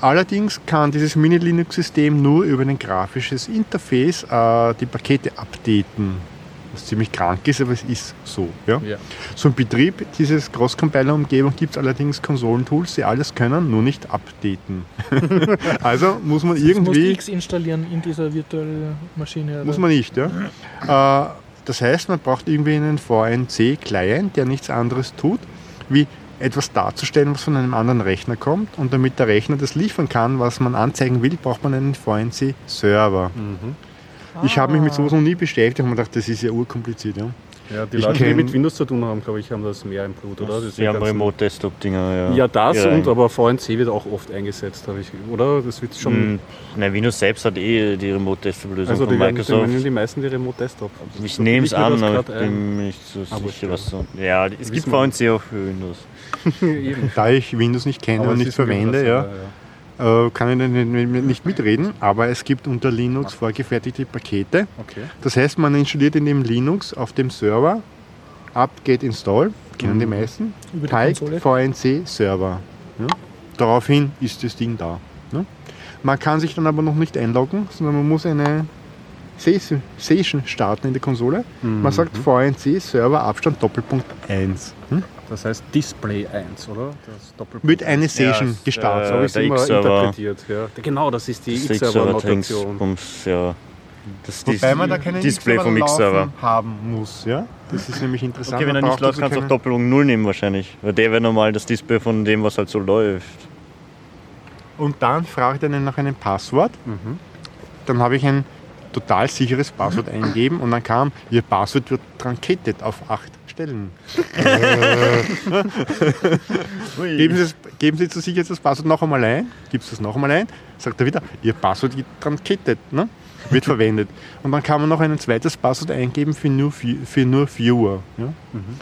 Allerdings kann dieses Mini-Linux-System nur über ein grafisches Interface äh, die Pakete updaten. Was ziemlich krank ist, aber es ist so. Ja?
Ja.
Zum Betrieb dieses Cross-Compiler-Umgebung gibt es allerdings Konsolentools, die alles können, nur nicht updaten. also muss man irgendwie,
X installieren in dieser virtuellen Maschine.
muss
oder?
man nicht. Ja? Äh, das heißt, man braucht irgendwie einen VNC-Client, der nichts anderes tut, wie etwas darzustellen, was von einem anderen Rechner kommt. Und damit der Rechner das liefern kann, was man anzeigen will, braucht man einen VNC-Server.
Mhm.
Ich habe mich mit
Ah.
sowas noch nie beschäftigt und mir gedacht, das ist ja urkompliziert. Ja?
Ja, die
Ich
Leute, die mit Windows zu tun haben, glaube ich, haben das mehr im Blut, oder? Das
Die haben Remote-Desktop-Dinger, ja.
Ja, das
Ja,
und aber VNC wird auch oft eingesetzt, habe ich, oder? Das wird schon.
Hm, Nein, Windows selbst hat eh die Remote-Desktop-Lösung
Also
von Microsoft.
meinen die meisten die Remote Desktop.
Ich nehme es an, aber ich bin mir nicht so
Aber
sicher,
ja.
was so. Ja, es gibt VNC auch für Windows.
Da ich Windows nicht kenne
Aber
und nicht verwende,
Windows,
ja, äh, kann ich nicht- mitreden, aber es gibt unter Linux vorgefertigte Pakete.
Okay.
Das heißt, man installiert in dem Linux auf dem Server apt-get install, kennen die
Mhm.
meisten,
Über die
Type
Konsole.
VNC Server. Ja? Daraufhin ist das Ding da. Ja? Man kann sich dann aber noch nicht einloggen, sondern man muss eine Session Session starten in der Konsole.
Mhm.
Man sagt VNC Server Abstand Doppelpunkt 1. Hm?
Das heißt Display 1, oder?
Mit
einer
Session
ja,
gestartet.
So habe ich es immer interpretiert. Ja. Genau, das ist die X-Server-Notation.
Ja.
Wobei man da keinen
Display vom
X-Server haben muss. Ja? Das ist nämlich interessant.
Okay, wenn er nicht läuft, kannst du auch Doppelung 0 nehmen wahrscheinlich. Weil der wäre normal das Display von dem, was halt so läuft.
Und dann fragt er nach einem Passwort.
Mhm.
Dann habe ich ein total sicheres Passwort eingegeben und dann kam, Ihr Passwort wird truncated auf 8 bestellen. Äh. geben, Sie das, geben Sie zu sich jetzt das Passwort noch einmal ein, gibt es das noch einmal ein, sagt er wieder, Ihr Passwort wird dran kettet, ne? wird verwendet. Und dann kann man noch ein zweites Passwort eingeben für nur, für nur Viewer. Ja? Mhm.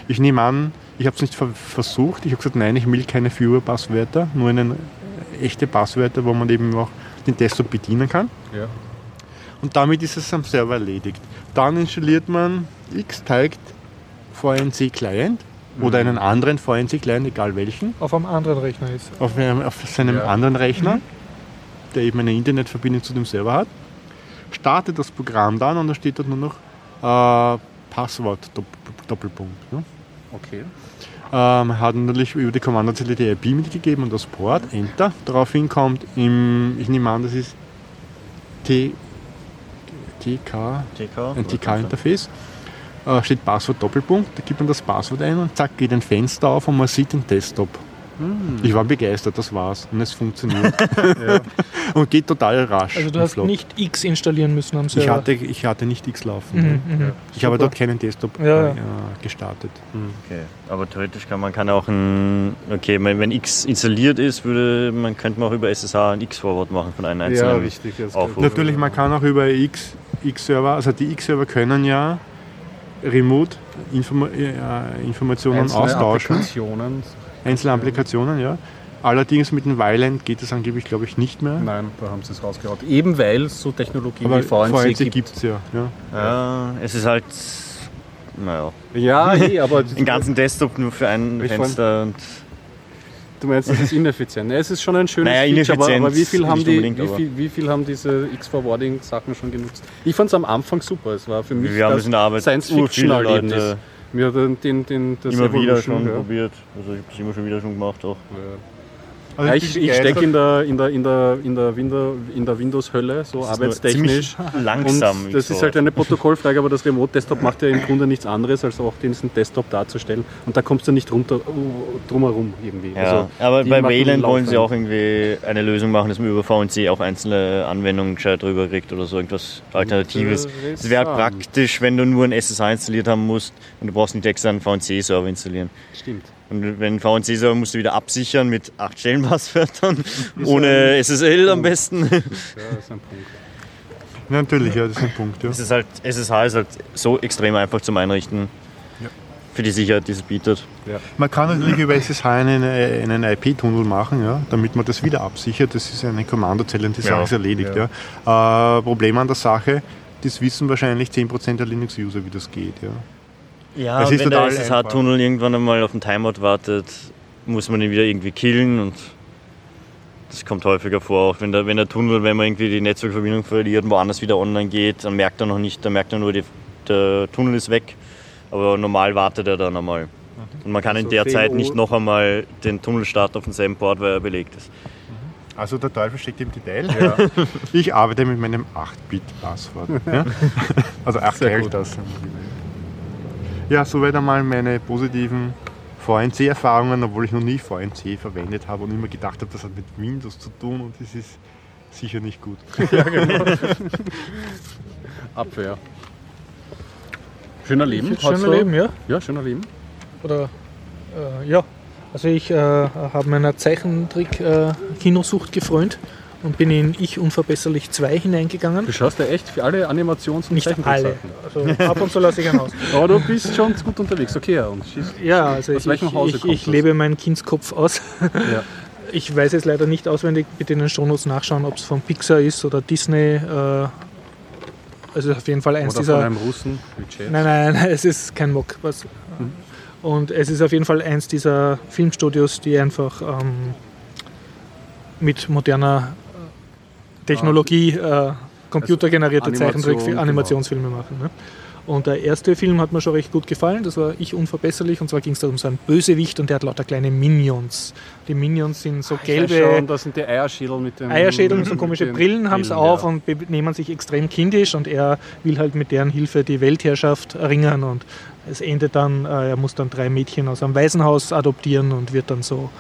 Ich nehme an, ich habe es nicht versucht, ich habe gesagt, nein, ich will keine Viewer-Passwörter, nur einen, äh, echte Passwörter, wo man eben auch den Desktop bedienen kann.
Ja.
Und damit ist es am Server erledigt. Dann installiert man X-Teigt VNC Client oder einen anderen VNC Client, egal welchen,
Auf einem anderen Rechner ist.
auf, einem, auf seinem
Ja.
anderen Rechner, der eben eine Internetverbindung zu dem Server hat. Startet das Programm dann und da steht dort nur noch äh, Passwort Dopp- Doppelpunkt. Ne?
Okay.
Ähm, hat natürlich über die Kommandozeile die IP mitgegeben und das Port, Enter. Daraufhin kommt im, ich nehme an, das ist T, TK,
TK.
ein TK-Interface. Äh, steht Passwort Doppelpunkt, da gibt man das Passwort ein und zack geht ein Fenster auf und man sieht den Desktop. Ich war begeistert, das war's. Und es funktioniert. Und geht total rasch.
Also du hast
flott.
nicht X installieren müssen am Server.
ich hatte, ich hatte nicht X laufen.
Mhm, mhm.
Ich habe dort keinen Desktop
Ja, ja.
äh, gestartet.
Okay. Aber theoretisch kann man kann auch ein, okay, wenn wenn X installiert ist, würde man könnte man auch über SSH ein X-Forward machen von einem einzelnen
richtig. Das
Aufruf.
Natürlich, man kann auch über X, X-Server, also die X-Server können ja remote Informa äh, Informationen
Einzelne
austauschen.
Applikationen.
Einzelne Applikationen, ja. Allerdings mit dem Weiland geht das angeblich, glaube ich, nicht mehr.
Nein, da haben sie es rausgehauen. Eben weil es so Technologie
Aber
wie VNC,
VNC
gibt.
es ja, ja.
Ja, es ist halt, naja,
Ja, eh, aber
den ganzen Desktop nur für ein Fenster und
du meinst, das ist ineffizient. Ja, es ist schon ein schönes
Naja,
Feature, aber, aber wie viel haben die, wie viel, wie viel haben diese X-Forwarding-Sachen schon genutzt? Ich fand es am Anfang super. Es war für mich
wir haben
das
das
Science-Fiction-Erlebnis. Mir hat den, den, das
immer wieder schon
ja.
probiert. Also ich habe das immer schon wieder schon gemacht auch.
Also
Ja, ich ich stecke in der, in der, in der, in der, Window, in der Windows-Hölle, so arbeitstechnisch.
langsam.
Und das ist halt eine Protokollfrage, aber das Remote-Desktop macht ja im Grunde nichts anderes, als auch diesen Desktop darzustellen. Und da kommst du nicht runter, drumherum irgendwie.
Ja,
Also,
aber bei Wayland wollen sie auch irgendwie eine Lösung machen, dass man über VNC auch einzelne Anwendungen gescheit drüber kriegt oder so irgendwas Alternatives. Es wäre halt
Interessant.
praktisch, wenn du nur ein SSH installiert haben musst und du brauchst nicht extra einen VNC-Server installieren.
Stimmt.
Und wenn VNC-Server musst du wieder absichern mit acht Stellenpasswörtern, ohne SSL am besten.
Ja, das ist ein Punkt.
Ja, natürlich, ja, das ist ein Punkt. Ja.
Es ist halt, SSH ist halt so extrem einfach zum Einrichten. Für die Sicherheit, die es bietet.
Man kann natürlich über SSH einen, äh, einen IP-Tunnel machen, ja, damit man das wieder absichert. Das ist eine Kommandozelle und die Sache
Ja,
ist erledigt. Ja. Äh, Problem an der Sache, das wissen wahrscheinlich 10% der Linux-User, wie das geht. Ja.
Ja,
Es ist
wenn der SSH-Tunnel irgendwann einmal auf den Timeout wartet, muss man ihn wieder irgendwie killen und das kommt häufiger vor. Auch wenn der, wenn der Tunnel, wenn man irgendwie die Netzwerkverbindung verliert und woanders wieder online geht, dann merkt er noch nicht, dann merkt er nur, die, der Tunnel ist weg. Aber normal wartet er dann einmal. Und man kann in
Also
der Zeit nicht noch einmal den Tunnel starten auf demselben Port, weil er belegt ist.
Also der Teufel steckt im Detail. Ich arbeite mit meinem 8-Bit-Passwort. Ja? Also 8
Sehr gut.
Characters. Ja, soweit einmal meine positiven VNC-Erfahrungen, obwohl ich noch nie VNC verwendet habe und immer gedacht habe, das hat mit Windows zu tun und das ist sicher nicht gut.
Abwehr. Schöner Leben.
Schöner
du-
Leben, ja.
Ja, schöner Leben.
Oder äh, ja. Also ich äh, habe meiner Zeichentrick-Kinosucht gefreut und bin in Ich Unverbesserlich 2 hineingegangen.
Du schaust ja echt für alle Animations- und
Nicht alle. Also ab und zu lasse ich einen aus.
Aber du bist schon gut unterwegs. Okay, ja. Und.
Ja, also
Aus
ich, ich, ich, lebe meinen Kindskopf aus.
Ja.
Ich weiß jetzt leider nicht auswendig, bitte in den Shownotes nachschauen, ob es von Pixar ist oder Disney. Äh, also auf jeden Fall eins
Oder
dieser.
von einem Russen.
Nein, nein, nein, es ist kein Mock. Was. Und es ist auf jeden Fall eins dieser Filmstudios, die einfach ähm, mit moderner Technologie äh, computergenerierte
Animation,
Zeichentrick
genau.
Animationsfilme machen. Ne? Und der erste Film hat mir schon recht gut gefallen, das war Ich Unverbesserlich, und zwar ging es da um so einen Bösewicht und der hat lauter kleine Minions. Die Minions sind so
weiß
gelbe
Schon, das sind die Eierschädel mit den
Eierschädel und so komische Brillen haben sie auf
ja.
und benehmen sich extrem kindisch und er will halt mit deren Hilfe die Weltherrschaft erringen und es endet dann, äh, er muss dann drei Mädchen aus einem Waisenhaus adoptieren und wird dann so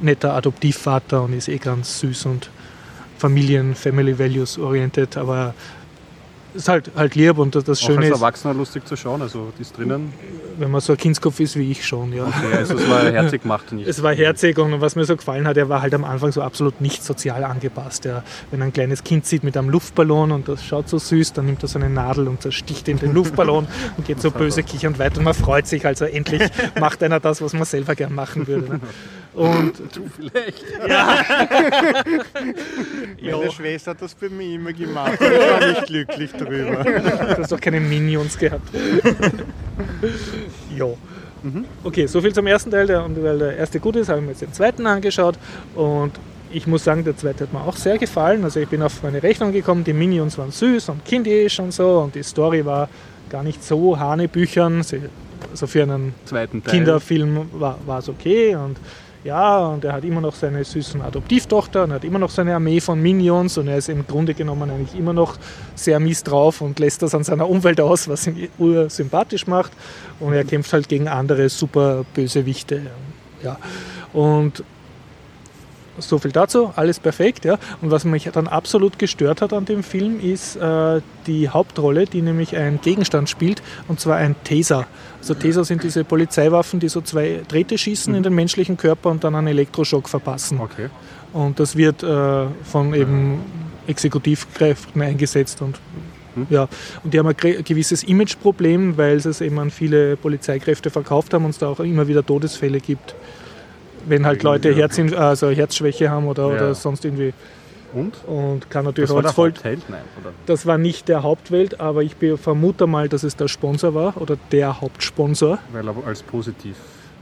netter Adoptivvater und ist eh ganz süß und Familien, Family Values orientiert, aber ist halt, halt lieb und das, das Schöne
als
ist,
Erwachsener lustig zu schauen, also die ist drinnen.
wenn man so ein Kindskopf ist wie ich schon, ja.
Ja, also es war herzig gemacht nicht.
Es war herzig und was mir so gefallen hat, er war halt am Anfang so absolut nicht sozial angepasst. Er, wenn ein kleines Kind sieht mit einem Luftballon und das schaut so süß, dann nimmt er so eine Nadel und zersticht in den Luftballon und geht so böse kichernd weiter und man freut sich, also endlich macht einer das, was man selber gern machen würde. Ne? Und
Du vielleicht.
Meine Schwester hat das bei mir immer gemacht. Ich war nicht glücklich darüber.
du hast doch keine Minions gehabt. jo. Okay, soviel zum ersten Teil. Der, und weil der erste gut ist, habe ich mir jetzt den zweiten angeschaut. Und ich muss sagen, der zweite hat mir auch sehr gefallen. Also ich bin auf meine Rechnung gekommen, die Minions waren süß und kindisch und so. Und die Story war gar nicht so hanebüchern. Also für einen
Zweiten Teil.
Kinderfilm war es okay und ja, und er hat immer noch seine süßen Adoptivtochter und hat immer noch seine Armee von Minions und er ist im Grunde genommen eigentlich immer noch sehr mies drauf und lässt das an seiner Umwelt aus, was ihn ursympathisch macht und er kämpft halt gegen andere super Bösewichte. Ja. Und so viel dazu, alles perfekt. Ja. Und was mich dann absolut gestört hat an dem Film, ist äh, die Hauptrolle, die nämlich einen Gegenstand spielt, und zwar ein Taser. Also Taser sind diese Polizeiwaffen, die so zwei Drähte schießen in den menschlichen Körper und dann einen Elektroschock verpassen.
Okay.
Und das wird äh, von eben Exekutivkräften eingesetzt und ja, und die haben ein gewisses Imageproblem, weil sie es eben an viele Polizeikräfte verkauft haben und es da auch immer wieder Todesfälle gibt. Wenn halt Leute Herzin also Herzschwäche haben oder,
Ja.
oder sonst irgendwie.
Und?
Und kann natürlich
Das war der. Hauptheld? Nein, oder?
Das war nicht der Hauptwelt, aber ich vermute mal, dass es der Sponsor war oder der Hauptsponsor.
Weil er als positiv.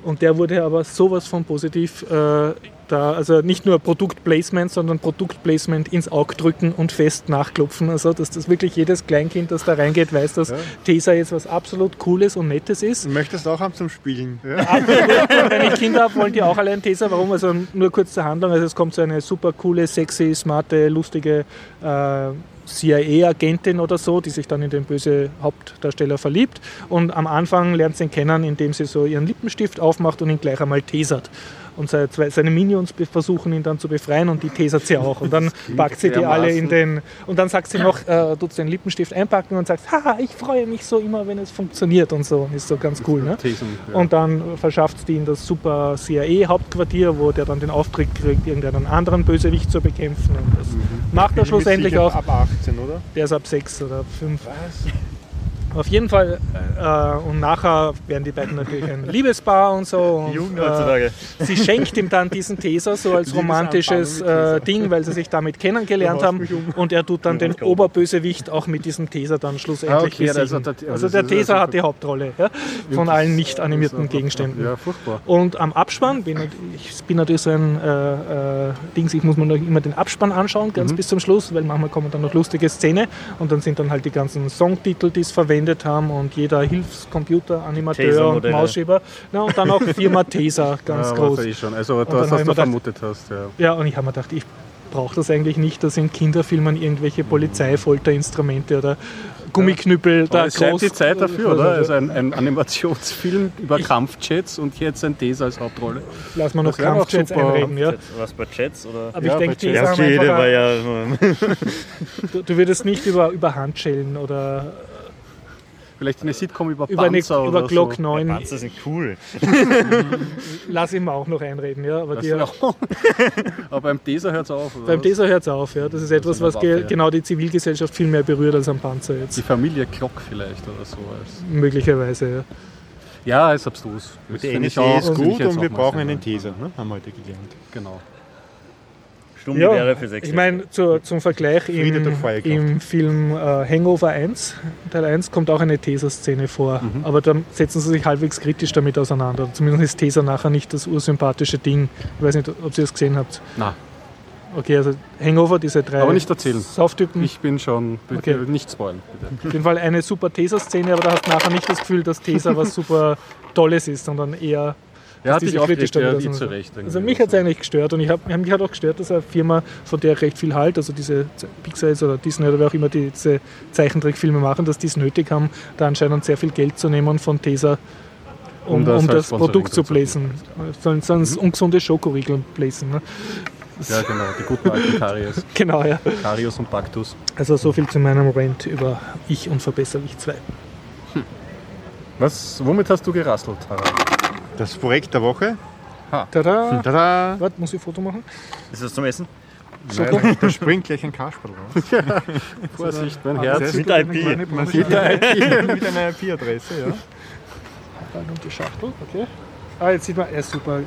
Und der wurde aber sowas von positiv äh, da, also nicht nur Produktplacement, sondern Produktplacement ins Auge drücken und fest nachklopfen. Also, dass das wirklich jedes Kleinkind, das da reingeht, weiß, dass
Ja.
Taser jetzt was absolut Cooles und Nettes ist.
Du möchtest auch haben zum Spielen. Ja.
Absolut. Wenn ich Kinder habe, wollen die auch alle einen Taser. Warum? Also nur kurz zur Handlung. Also es kommt so eine super coole, sexy, smarte, lustige äh, CIA-Agentin oder so, die sich dann in den böse Hauptdarsteller verliebt. Und am Anfang lernt sie ihn kennen, indem sie so ihren Lippenstift aufmacht und ihn gleich einmal tasert. Und seine, Minions versuchen ihn dann zu befreien und die tasert sie auch. Und dann packt sie die alle in den. Und dann sagt sie noch, äh, tut sie den Lippenstift einpacken und sagt, haha, ich freue mich so immer, wenn es funktioniert und so. Ist so ganz cool. Ne? Und dann verschafft die in das super CIA-Hauptquartier, wo der dann den Auftrag kriegt, irgendeinen anderen Bösewicht zu bekämpfen. Und das macht er schlussendlich auch.
Ab 18, oder?
Der ist ab 6 oder 5. Auf jeden Fall. Äh, und nachher werden die beiden natürlich ein Liebespaar und so. Und,
Jugend
äh,
heutzutage.
Sie schenkt ihm dann diesen Taser so als romantisches äh, Ding, weil sie sich damit kennengelernt haben.
um.
Und er tut dann den. Oberbösewicht auch mit diesem Taser dann schlussendlich
Ah, okay, also
besiegen.
der-
Also,
also
der
also-
hat die Hauptrolle ja, von allen nicht animierten Gegenständen.
Ja, furchtbar.
Und am Abspann, bin, ich bin natürlich so ein äh, äh, Dings, ich muss mir noch immer den Abspann anschauen,
Mhm.
ganz bis zum Schluss, weil manchmal kommen dann noch lustige Szene und dann sind dann halt die ganzen Songtitel, die es verwendet haben und jeder Hilfscomputer, Animateur und. Mausschieber. Ja, und dann auch Firma Taser, ganz
ja,
groß.
Ich schon. Also das, was
ich
du
gedacht-
vermutet hast. Ja.
Ja, und ich habe mir gedacht, ich brauche das eigentlich nicht, dass in Kinderfilmen irgendwelche Polizeifolterinstrumente oder Gummiknüppel da
Aber es ist
groß...
die Zeit dafür, oder? Also ein, ein Animationsfilm über Kampfjets und jetzt ein Taser als Hauptrolle.
Lass mal noch
Das
Kampfjets einreden, ja.
Was bei Chats oder?
Aber
Ja,
ich denke,
Jets.
Taser
Ja, war ja.
Du, du würdest nicht über, über Handschellen oder
Vielleicht eine Sitcom über
über, eine,
Panzer
über
oder
Glock
so.
9.
Panzer sind cool.
Lass ihn mal auch noch einreden. Ja. Aber
Das
die,
ja. Aber beim Taser hört es auf. Oder
beim
was?
Taser hört es auf. Ja. Das ist etwas,
ist eine
was ge
Waffe, ja.
genau die Zivilgesellschaft viel mehr berührt als am Panzer
Die
jetzt.
Familie Glock vielleicht oder so.
Möglicherweise. Ja.
ja, ist abstrus. Das
Die
finde ich
NSA
auch-
ist gut und wir brauchen einen
gut.
Taser, ne? haben wir heute gelernt.
Genau.
Sturmgewehre für sechs.
Ich meine, zu, zum Vergleich im, im Film äh, Hangover 1, Teil 1, kommt auch eine Taser-Szene vor.
Mhm.
Aber dann setzen sie sich halbwegs kritisch damit auseinander. Zumindest ist Taser nachher nicht das ursympathische Ding. Ich weiß nicht, ob ihr das gesehen habt.
Na,
Okay, also Hangover, diese drei
Aber nicht erzählen.
Sauftypen.
ich bin schon. Bitte
Okay.
Nicht spoilen, bitte.
Auf jeden Fall eine super Taser-Szene, aber da hast du nachher nicht das Gefühl, dass Taser was super Tolles ist, sondern eher.
Ja, hat dich aufgeregt, ja, wie zu Recht.
Also mich hat es eigentlich gestört und ich hab, mich hat auch gestört, dass eine Firma, von der ich recht viel halt, also diese Pixar oder Disney oder wer auch immer die diese Zeichentrickfilme machen, dass die es nötig haben, da anscheinend sehr viel Geld zu nehmen von Taser, um,
Um
um
das
das,
als Sponsoring
Produkt zu placen. Sollen, sollen es ungesunde Schokoriegeln placen. Ne?
Ja, genau. Die guten alten Karius.
Genau, ja.
Karius und Baktus.
Also so viel zu meinem Rant über Ich und Verbesserlich 2.
Was, womit hast du gerasselt, Harald?
Das Projekt der Woche.
Tada!
Tada!
Warte, muss ich ein Foto machen?
Ist das zum Essen?
Schoko?
Da springt gleich ein Kasperl raus.
Vorsicht, mein
Herz.
Herz.
Mit IP.
Man sieht eine IP mit einer IP-Adresse, ja.
Und die Schachtel, okay. Ah, jetzt sieht man, ja super.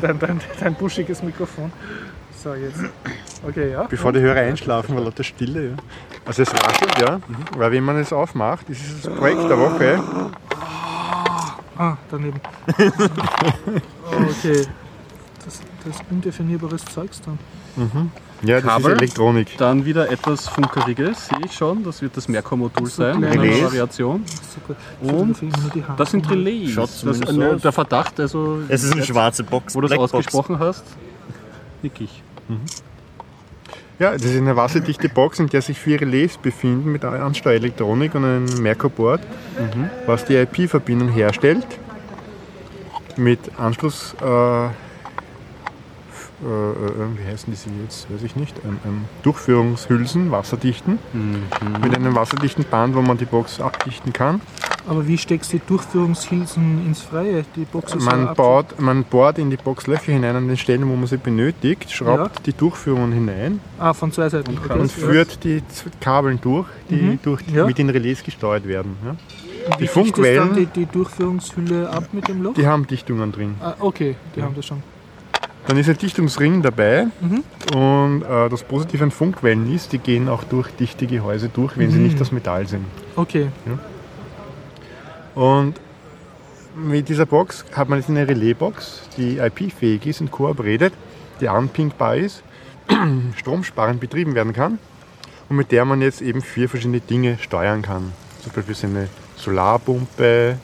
dein, dein, dein buschiges Mikrofon. So, jetzt. Okay, ja.
Bevor die Hörer einschlafen, war lauter Stille. Ja. Also es raschelt, ja. Weil wenn man es aufmacht, das ist das Projekt der Woche.
Ah, daneben. okay. Das, das ist undefinierbares Zeugs dann.
Ja, das
Kabel.
ist Elektronik.
Dann wieder etwas Funkeriges, sehe ich schon. Das wird das Merkur-Modul sein, einer
Relais.
Variation.
Super.
Und. Das sind Relais. Das, äh,
aus.
der Verdacht, also
Es ist eine
jetzt,
schwarze Box.
wo du es ausgesprochen hast, nick ich.
Ja, das ist eine wasserdichte Box, in der sich vier Relais befinden mit Ansteuerelektronik und einem Merkur-Board, was die IP-Verbindung herstellt. Mit Anschluss, äh, f- äh, äh, wie heißen diese jetzt, weiß ich nicht, ähm, ähm, Durchführungshülsen, wasserdichten, mit einem wasserdichten Band, wo man die Box abdichten kann.
Aber wie steckst du die Durchführungshilfen ins Freie? Die Box ja
Man, baut, man bohrt in die Box Löcher hinein an den Stellen, wo man sie benötigt, schraubt die Durchführungen hinein
Ah, von zwei Seiten. Okay.
und führt die Kabeln durch, die
Mhm.
durch
Ja.
mit den Relais gesteuert werden. Ja.
Und wie
die Funkwellen-
die, die Durchführungshülle ab mit dem Loch?
Die haben Dichtungen drin.
ah, okay, die haben das schon.
Dann ist ein Dichtungsring dabei
Mhm.
und äh, das Positive an Funkwellen ist, die gehen auch durch dichte Gehäuse durch, wenn sie
Mhm.
nicht aus Metall sind.
Okay.
Und mit dieser Box hat man jetzt eine Relaisbox, die IP-fähig ist und kooperiert, die anpinkbar ist, stromsparend betrieben werden kann und mit der man jetzt eben vier verschiedene Dinge steuern kann. Zum Beispiel so eine Solarpumpe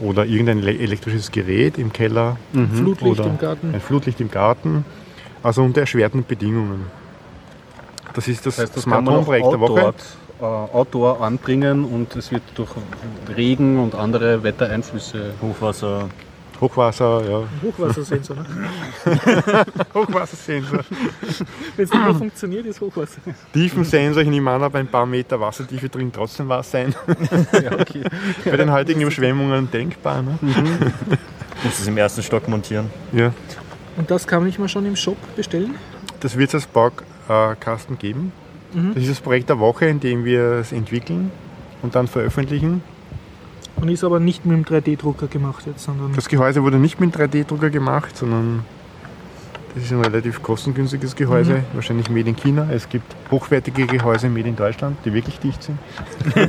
oder irgendein ele- elektrisches Gerät im Keller,
Flutlicht
Oder
im Garten.
ein Flutlicht im Garten, also unter erschwerten Bedingungen. Das ist das,
Das heißt, das
Smart
kann man
Home
auch
Projekt der Woche.
Outdoor, äh, outdoor anbringen und es wird durch Regen und andere Wettereinflüsse
Hochwasser.
Hochwasser, ja.
Hochwassersensor, ne?
Hochwassersensor.
Wenn es nicht mehr funktioniert, ist Hochwasser.
Tiefensensor, ich nehme an, aber ein paar Meter Wassertiefe drin trotzdem was sein.
ja, okay.
Bei den heutigen Überschwemmungen denkbar. Ne?
Muss es im ersten Stock montieren.
Ja.
Und das kann ich mir schon im Shop bestellen?
Das wird es als Baukasten geben.
Mhm.
Das ist das Projekt der Woche, in dem wir es entwickeln und dann veröffentlichen.
Und ist aber nicht mit dem 3D-Drucker gemacht jetzt, sondern.
Das Gehäuse wurde nicht mit 3D-Drucker gemacht, sondern das ist ein relativ kostengünstiges Gehäuse,
Mhm.
wahrscheinlich made in China. Es gibt hochwertige Gehäuse made in Deutschland, die wirklich dicht sind.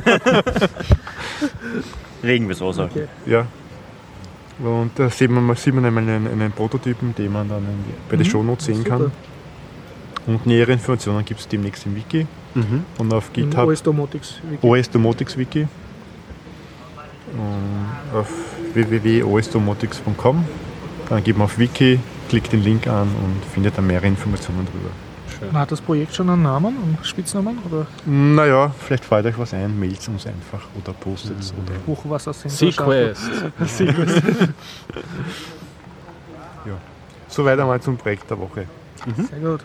Regen bis Wasser.
Okay.
Ja. Und da sieht man, sieht man einmal einen, einen Prototypen, den man dann bei den
Mhm.
Shownotes sehen
Super.
Und nähere Informationen gibt es demnächst im Wiki
Mhm.
und auf GitHub
OS Domotics. Wiki.
OS Domotics Wiki. Und auf www.osdomotics.com. Dann geht man auf Wiki, klickt den Link an und findet dann mehrere Informationen drüber.
Hat das Projekt schon einen Namen, einen Spitznamen? Oder
Naja, vielleicht fällt euch was ein, mailt uns einfach oder postet es. Oder
Hochwassersensor?
Sequest.
so weiter mal zum Projekt der Woche.
Sehr gut.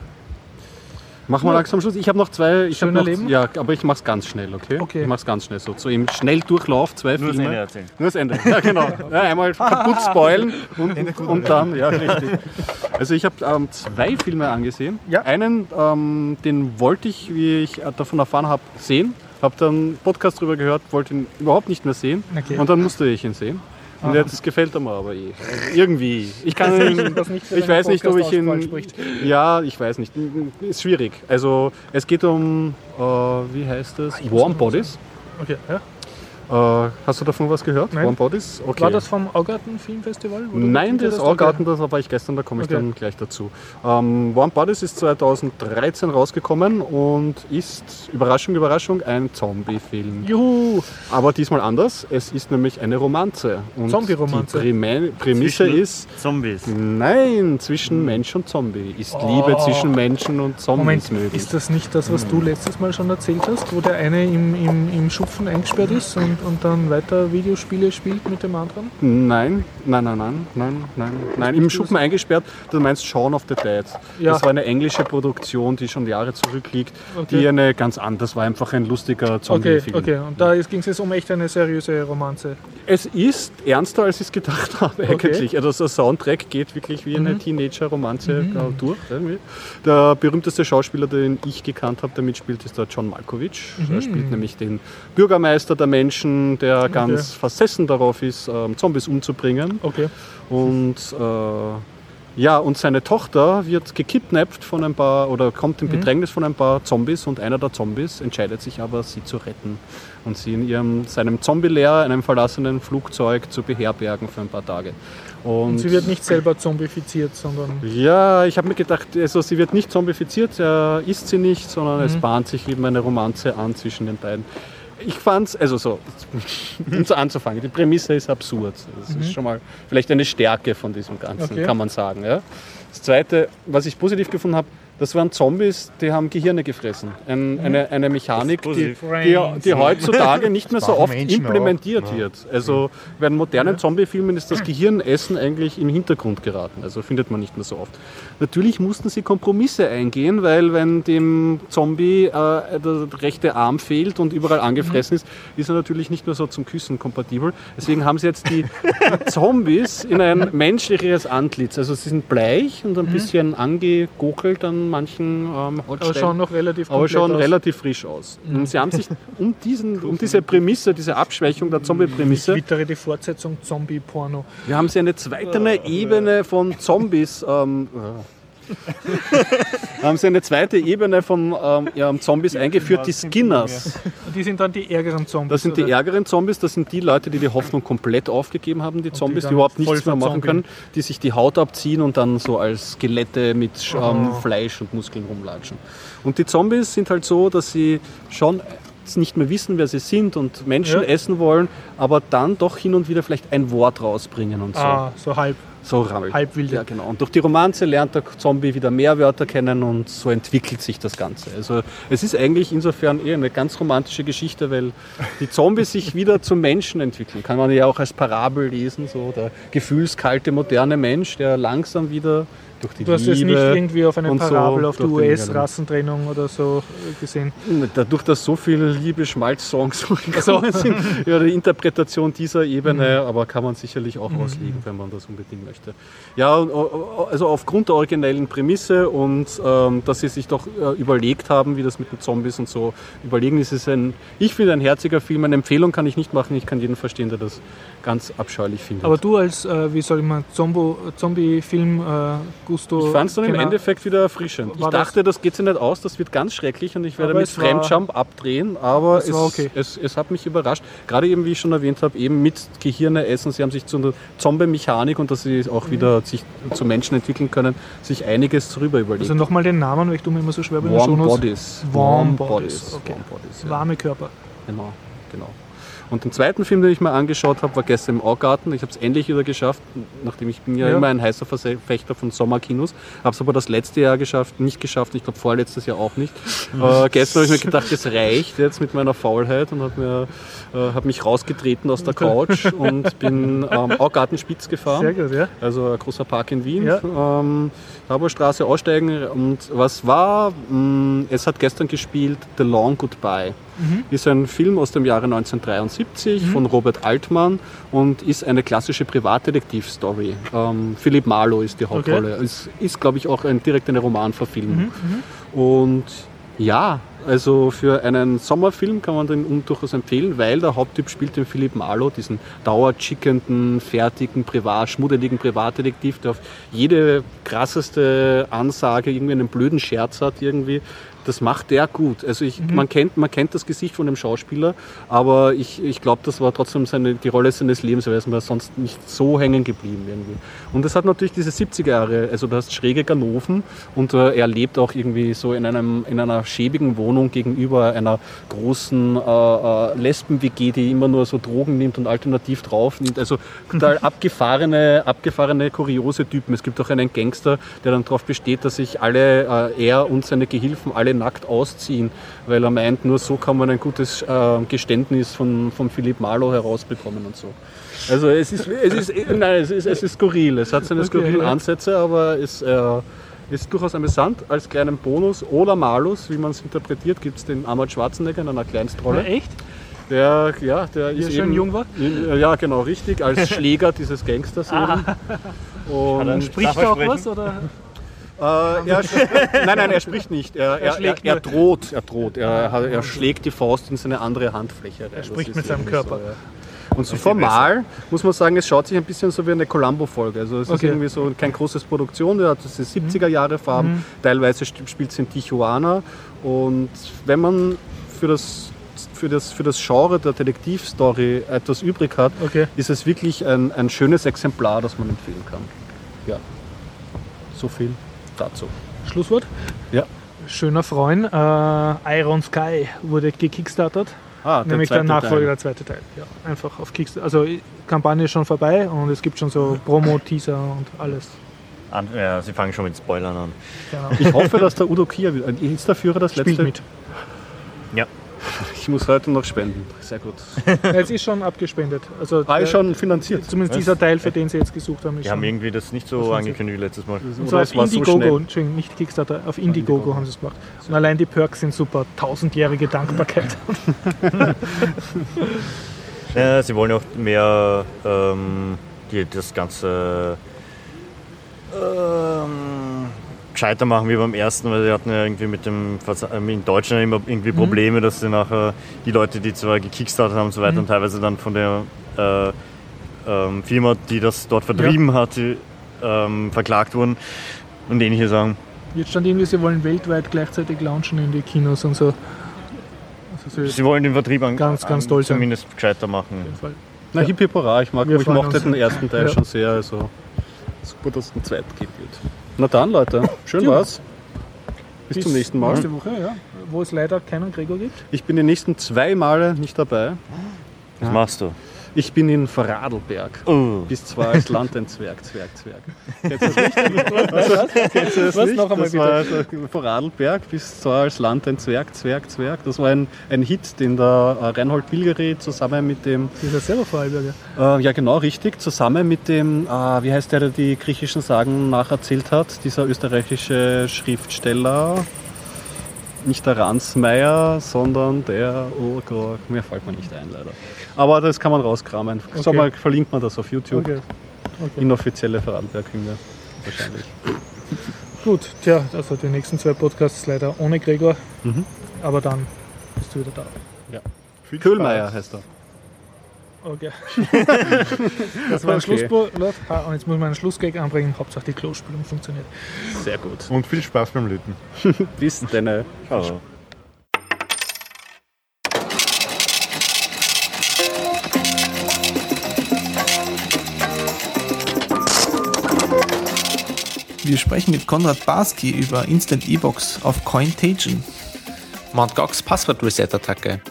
Machen wir
Ja.
langsam Schluss. Ich habe noch zwei. Ich hab
Schöner
noch,
Leben?
Ja, aber ich mache es ganz schnell, okay?
Okay.
Ich mache es ganz schnell so. So im Schnelldurchlauf zwei
Nur das
Filme.
Ende erzählen.
Nur das Ende. Ja, genau. Ja, einmal kaputt spoilen und, und dann, ja, richtig. Also ich habe ähm, zwei Filme angesehen.
Ja.
Einen, ähm, den wollte ich, wie ich davon erfahren habe, sehen. Habe dann einen Podcast drüber gehört, wollte ihn überhaupt nicht mehr sehen.
Okay.
Und dann musste ich ihn sehen.
Aha.
jetzt gefällt mir aber eh. Irgendwie. Ich kann
Das nicht
ich weiß nicht, ob ich
spricht.
Ja, ich weiß nicht. Ist schwierig. Also es geht um, äh, wie heißt das? Warm Bodies.
Okay, ja.
Äh, hast du davon was gehört?
Nein.
Warm Bodies? Okay.
War das vom Augarten Filmfestival? Oder
Nein, das
da-
Augarten, das war ich gestern, da komme ich
Okay.
dann gleich dazu. Ähm, Warm Bodies ist 2013 rausgekommen und ist, Überraschung, Überraschung, ein Zombie-Film.
Juhu!
Aber diesmal anders, es ist nämlich eine Romanze. Und
Zombie-Romanze.
Die Präme- Prämisse
Zwischen-
ist,
Zombies.
nein, zwischen Mensch und Zombie. Ist Liebe zwischen Menschen und Zombies
Moment,
möglich.
ist das nicht das, was du letztes Mal schon erzählt hast, wo der eine im, im, im Schupfen eingesperrt ist und, und dann weiter Videospiele spielt mit dem anderen?
Nein, nein, nein, nein, nein, nein, nein. Im Schuppen eingesperrt, du meinst Shaun of the Dead.
Ja.
Das war eine englische Produktion, die schon Jahre zurückliegt,
Okay.
die eine ganz andere, das war einfach ein lustiger
Okay,
Zombie-Film.
okay. Und da ging es jetzt um echt eine seriöse Romanze.
Es ist ernster, als ich es gedacht habe eigentlich. Also der Soundtrack geht wirklich wie eine
Mhm.
Teenager-Romanze äh, durch. Irgendwie. Der berühmteste Schauspieler, den ich gekannt habe, der mitspielt, ist der John Malkovich.
Mhm.
Er spielt nämlich den Bürgermeister der Menschen Menschen, der ganz versessen darauf ist, ähm, Zombies umzubringen.
Okay.
Und äh, ja, und seine Tochter wird gekidnappt von ein paar oder kommt in Bedrängnis von ein paar Zombies und einer der Zombies entscheidet sich aber, sie zu retten und sie in ihrem, seinem Zombie-Leer, einem verlassenen Flugzeug zu beherbergen für ein paar Tage.
Und sie wird nicht selber zombifiziert, sondern.
Ja, ich habe mir gedacht, also sie wird nicht zombifiziert, er ist sie nicht, sondern es bahnt sich eben eine Romanze an zwischen den beiden. Ich fand's, also so, um so anzufangen, die Prämisse ist absurd. Das ist schon mal vielleicht eine Stärke von diesem Ganzen,
Okay.
kann man sagen. Ja. Das Zweite, was ich positiv gefunden habe, das waren Zombies, die haben Gehirne gefressen. Ein, eine, eine Mechanik, die, die, die heutzutage nicht mehr so oft implementiert wird. Also bei den modernen Zombie-Filmen ist das Gehirnessen eigentlich im Hintergrund geraten. Also findet man nicht mehr so oft. Natürlich mussten sie Kompromisse eingehen, weil wenn dem Zombie äh, der rechte Arm fehlt und überall angefressen ist, ist er natürlich nicht mehr so zum Küssen kompatibel. Deswegen haben sie jetzt die Zombies in ein menschlicheres Antlitz. Also sie sind bleich und ein bisschen angegokelt an manchen ähm,
Aber
Hautstellen
schon noch relativ
aber schon
aus.
relativ frisch aus. Und sie haben sich um, diesen, um diese Prämisse, diese Abschwächung der
Ich
Zombie-Prämisse,
twittere die Fortsetzung Zombie-Porno.
wir haben sie eine zweite Ebene von Zombies. Ähm, äh, haben sie eine zweite Ebene von ähm, ja, Zombies eingeführt, die Skinners.
Und die sind dann die ärgeren Zombies.
Das sind die
oder?
ärgeren Zombies, das sind die Leute, die die Hoffnung komplett aufgegeben haben, die Zombies, die,
dann
überhaupt nichts mehr machen können, die sich die Haut abziehen und dann so als Skelette mit ähm,
Oh.
Fleisch und Muskeln rumlatschen. Und die Zombies sind halt so, dass sie schon nicht mehr wissen, wer sie sind und Menschen
Ja.
essen wollen, aber dann doch hin und wieder vielleicht ein Wort rausbringen und so.
Ah, so halb.
So rammelt.
Halbwilde.
Ja, genau. Und durch die Romanze lernt der Zombie wieder mehr Wörter kennen und so entwickelt sich das Ganze. Also es ist eigentlich insofern eher eine ganz romantische Geschichte, weil die Zombies sich wieder zum Menschen entwickeln. Kann man ja auch als Parabel lesen, so der gefühlskalte moderne Mensch, der langsam wieder durch die
Du hast
Liebe
nicht irgendwie auf eine
und so
Parabel auf die US-Rassentrennung oder so äh, gesehen.
Dadurch, dass so viele liebe Schmalz-Songs gekommen sind, ja, die Interpretation dieser Ebene,
Mhm.
aber kann man sicherlich auch auslegen, wenn man das unbedingt möchte. Ja, und, äh, also aufgrund der originellen Prämisse und ähm, dass sie sich doch äh, überlegt haben, wie das mit den Zombies und so überlegen, ist es ein, ich finde, ein herziger Film. Eine Empfehlung kann ich nicht machen, ich kann jeden verstehen, der das ganz abscheulich findet.
Aber du als, äh, wie soll ich mal, Zombie-Film äh, Gusto.
ich fand es dann im
genau.
Endeffekt wieder erfrischend. Ich
War das-
dachte, das geht sich nicht aus, das wird ganz schrecklich und ich werde mit Fremdjump abdrehen, aber
Es okay.
es, es hat mich überrascht. Gerade eben, wie ich schon erwähnt habe, eben mit Gehirne essen. Sie haben sich zu einer Zombie-Mechanik und dass sie auch wieder sich zu Menschen entwickeln können, sich einiges darüber überlegt.
Also nochmal den Namen, weil ich tue mir immer so schwer bei den
Warm. Bodies.
Warm Bodies, okay.
Warm Bodies ja.
Warme Körper.
Genau, genau. Und den zweiten Film, den ich mir angeschaut habe, war gestern im Augarten. Ich habe es endlich wieder geschafft, nachdem ich bin ja,
Ja.
immer ein heißer Verfechter von Sommerkinos. Habe es aber das letzte Jahr geschafft, nicht geschafft. Ich glaube vorletztes Jahr auch nicht. äh, gestern habe ich mir gedacht, es reicht jetzt mit meiner Faulheit und habe äh, hab mich rausgetreten aus der Couch und bin ähm, Augarten Spitz gefahren.
Sehr gut, ja.
Also ein großer Park in Wien.
Ja.
Ähm, Harburgstraße aussteigen. Und was war? Mh, Es hat gestern gespielt The Long Goodbye.
Mhm.
Ist ein Film aus dem Jahre 1973 von Robert Altmann und ist eine klassische Privatdetektiv-Story. Ähm, Philipp Marlowe ist die Hauptrolle. Es ist, glaube ich, auch ein, direkt eine Romanverfilmung.
Mhm,
Und ja, also für einen Sommerfilm kann man den durchaus empfehlen, weil der Haupttyp spielt den Philipp Marlowe, diesen dauerchickenden, fertigen, privat, schmuddeligen Privatdetektiv, der auf jede krasseste Ansage irgendwie einen blöden Scherz hat irgendwie. Das macht der gut. Also ich, man, kennt, man kennt das Gesicht von dem Schauspieler, aber ich, ich glaube, das war trotzdem seine, die Rolle seines Lebens, weil er ist mir sonst nicht so hängen geblieben irgendwie. Und es hat natürlich diese 70er Jahre, also du hast schräge Ganoven und äh, er lebt auch irgendwie so in, einem, in einer schäbigen Wohnung gegenüber einer großen äh, äh, Lesben-WG, die immer nur so Drogen nimmt und alternativ drauf nimmt. Also total abgefahrene, abgefahrene, kuriose Typen. Es gibt auch einen Gangster, der dann darauf besteht, dass sich alle, äh, er und seine Gehilfen alle nackt ausziehen, weil er meint, nur so kann man ein gutes äh, Geständnis von, von Philipp Marlowe herausbekommen und so. Also es ist, es ist, nein, es ist, es ist skurril. Es hat seine
Okay,
skurrilen
ja.
Ansätze, aber es äh, ist durchaus amüsant. Als kleinen Bonus oder Malus, wie man es interpretiert, gibt es den Arnold Schwarzenegger in einer Kleinstrolle.
echt?
Der, ja, der
Wie er
ist
schön
eben,
jung war?
In, ja, genau, richtig, als Schläger dieses Gangsters. eben. Und
Spricht er auch was? Oder?
Äh, er, nein, nein, er spricht nicht. Er, er, er, er droht. Er droht. Er, er, schlägt die Faust in seine andere Handfläche rein.
Er spricht mit seinem Körper.
So, ja. Und so formal muss man sagen, es schaut sich ein bisschen so wie eine Columbo-Folge. Also es okay. ist irgendwie so kein großes Produktion, der hat diese 70er Jahre Farben, mhm. teilweise spielt es in Tijuana. Und wenn man für das für das, für das Genre der Detektivstory etwas übrig hat, okay. ist es wirklich ein, ein schönes Exemplar, das man empfehlen kann. Ja, so viel dazu.
Schlusswort?
Ja.
Schöner Freund, äh, Iron Sky wurde gekickstartet. Ah, nämlich der Nachfolger, Teil. der zweite Teil. Ja, einfach auf Kickstarter. Also Kampagne ist schon vorbei und es gibt schon so Promo-Teaser und alles.
An, ja, sie fangen schon mit Spoilern an.
Genau. Ich hoffe, dass der Udo Kier, ist der Führer das letzte?
Spielt mit.
Ja.
Ich muss heute noch spenden. Sehr gut.
es ist schon abgespendet. Also
ah, ist schon finanziert.
Zumindest Was? dieser Teil, für den Sie jetzt gesucht haben.
Die haben irgendwie das nicht so angekündigt wie letztes Mal.
Und zwar auf Indiegogo, so nicht Kickstarter, auf Indiegogo, Indiegogo haben sie es gemacht. Und allein die Perks sind super. Tausendjährige Dankbarkeit.
ja, sie wollen auch mehr ähm, die, das ganze ähm, gescheiter machen wie beim ersten, weil sie hatten ja irgendwie mit dem ähm, in Deutschland immer irgendwie mhm. Probleme, mhm. dass sie nachher die Leute, die zwar gekickstartet haben und so weiter mhm. und teilweise dann von der äh, ähm, Firma, die das dort vertrieben ja. hat, ähm, verklagt wurden und ähnliche Sachen.
Jetzt stand irgendwie, sie wollen weltweit gleichzeitig launchen in die Kinos und so.
Also sie wollen den Vertrieb an,
ganz, ganz toll
zumindest sein. gescheiter machen.
Na, ja. hip hip Ich, mag, ich mochte den ersten Teil ja. schon sehr. Also super, dass es einen zweiten gibt. Na dann, Leute, schön ja. war's. Bis, Bis, zum nächsten Mal.
Nächste Woche, ja. Wo es leider keinen Gregor gibt.
Ich bin die nächsten zwei Male nicht dabei.
Was machst du?
Ich bin in Vorarlberg. Oh. Bis zwar als Land ein Zwerg, Zwerg, Zwerg. Kennst du das nicht? Was? Kennst du das Was? Nicht? Noch einmal das war also Vorarlberg, bis zwar als Land ein Zwerg, Zwerg, Zwerg. Das war ein, ein Hit, den der äh, Reinhold Bilgeri zusammen mit dem...
Das ist ja selber Vorarlberger.
Äh, ja, genau, richtig. Zusammen mit dem, äh, wie heißt der, der die griechischen Sagen nacherzählt hat? Dieser österreichische Schriftsteller nicht der Ransmeier, sondern der, oh Gott, mir fällt mir nicht ein leider. Aber das kann man rauskramen. Okay. Sag mal, verlinkt man das auf YouTube. Okay. Okay. Inoffizielle Vorarlberg-Hymne wahrscheinlich.
Gut, tja, also die nächsten zwei Podcasts leider ohne Gregor. Mhm. Aber dann bist du wieder da.
Ja. Köhlmeier heißt er.
Okay. das war ein okay. Schlusswort. Und jetzt muss man einen Schlussgag anbringen. Hauptsache die Klospülung funktioniert.
Sehr gut.
Und viel Spaß beim Löten.
Bis dann. Ciao.
Wir sprechen mit Konrad Barski über Instant E-Box auf Cointagion.
Mt. Gox Passwort-Reset-Attacke.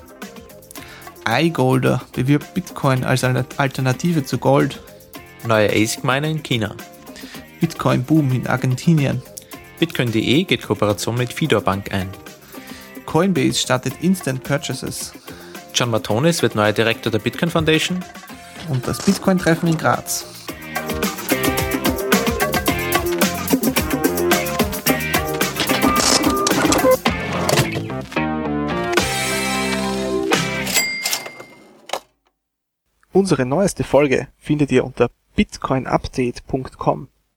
iGolder bewirbt Bitcoin als Alternative zu Gold.
Neue ASIC-Miner in China.
Bitcoin-Boom in Argentinien.
Bitcoin.de geht Kooperation mit Fidor Bank ein.
Coinbase startet Instant Purchases.
John Matonis wird neuer Direktor der Bitcoin Foundation.
Und das Bitcoin-Treffen in Graz. Unsere neueste Folge findet ihr unter bitcoinupdate.com.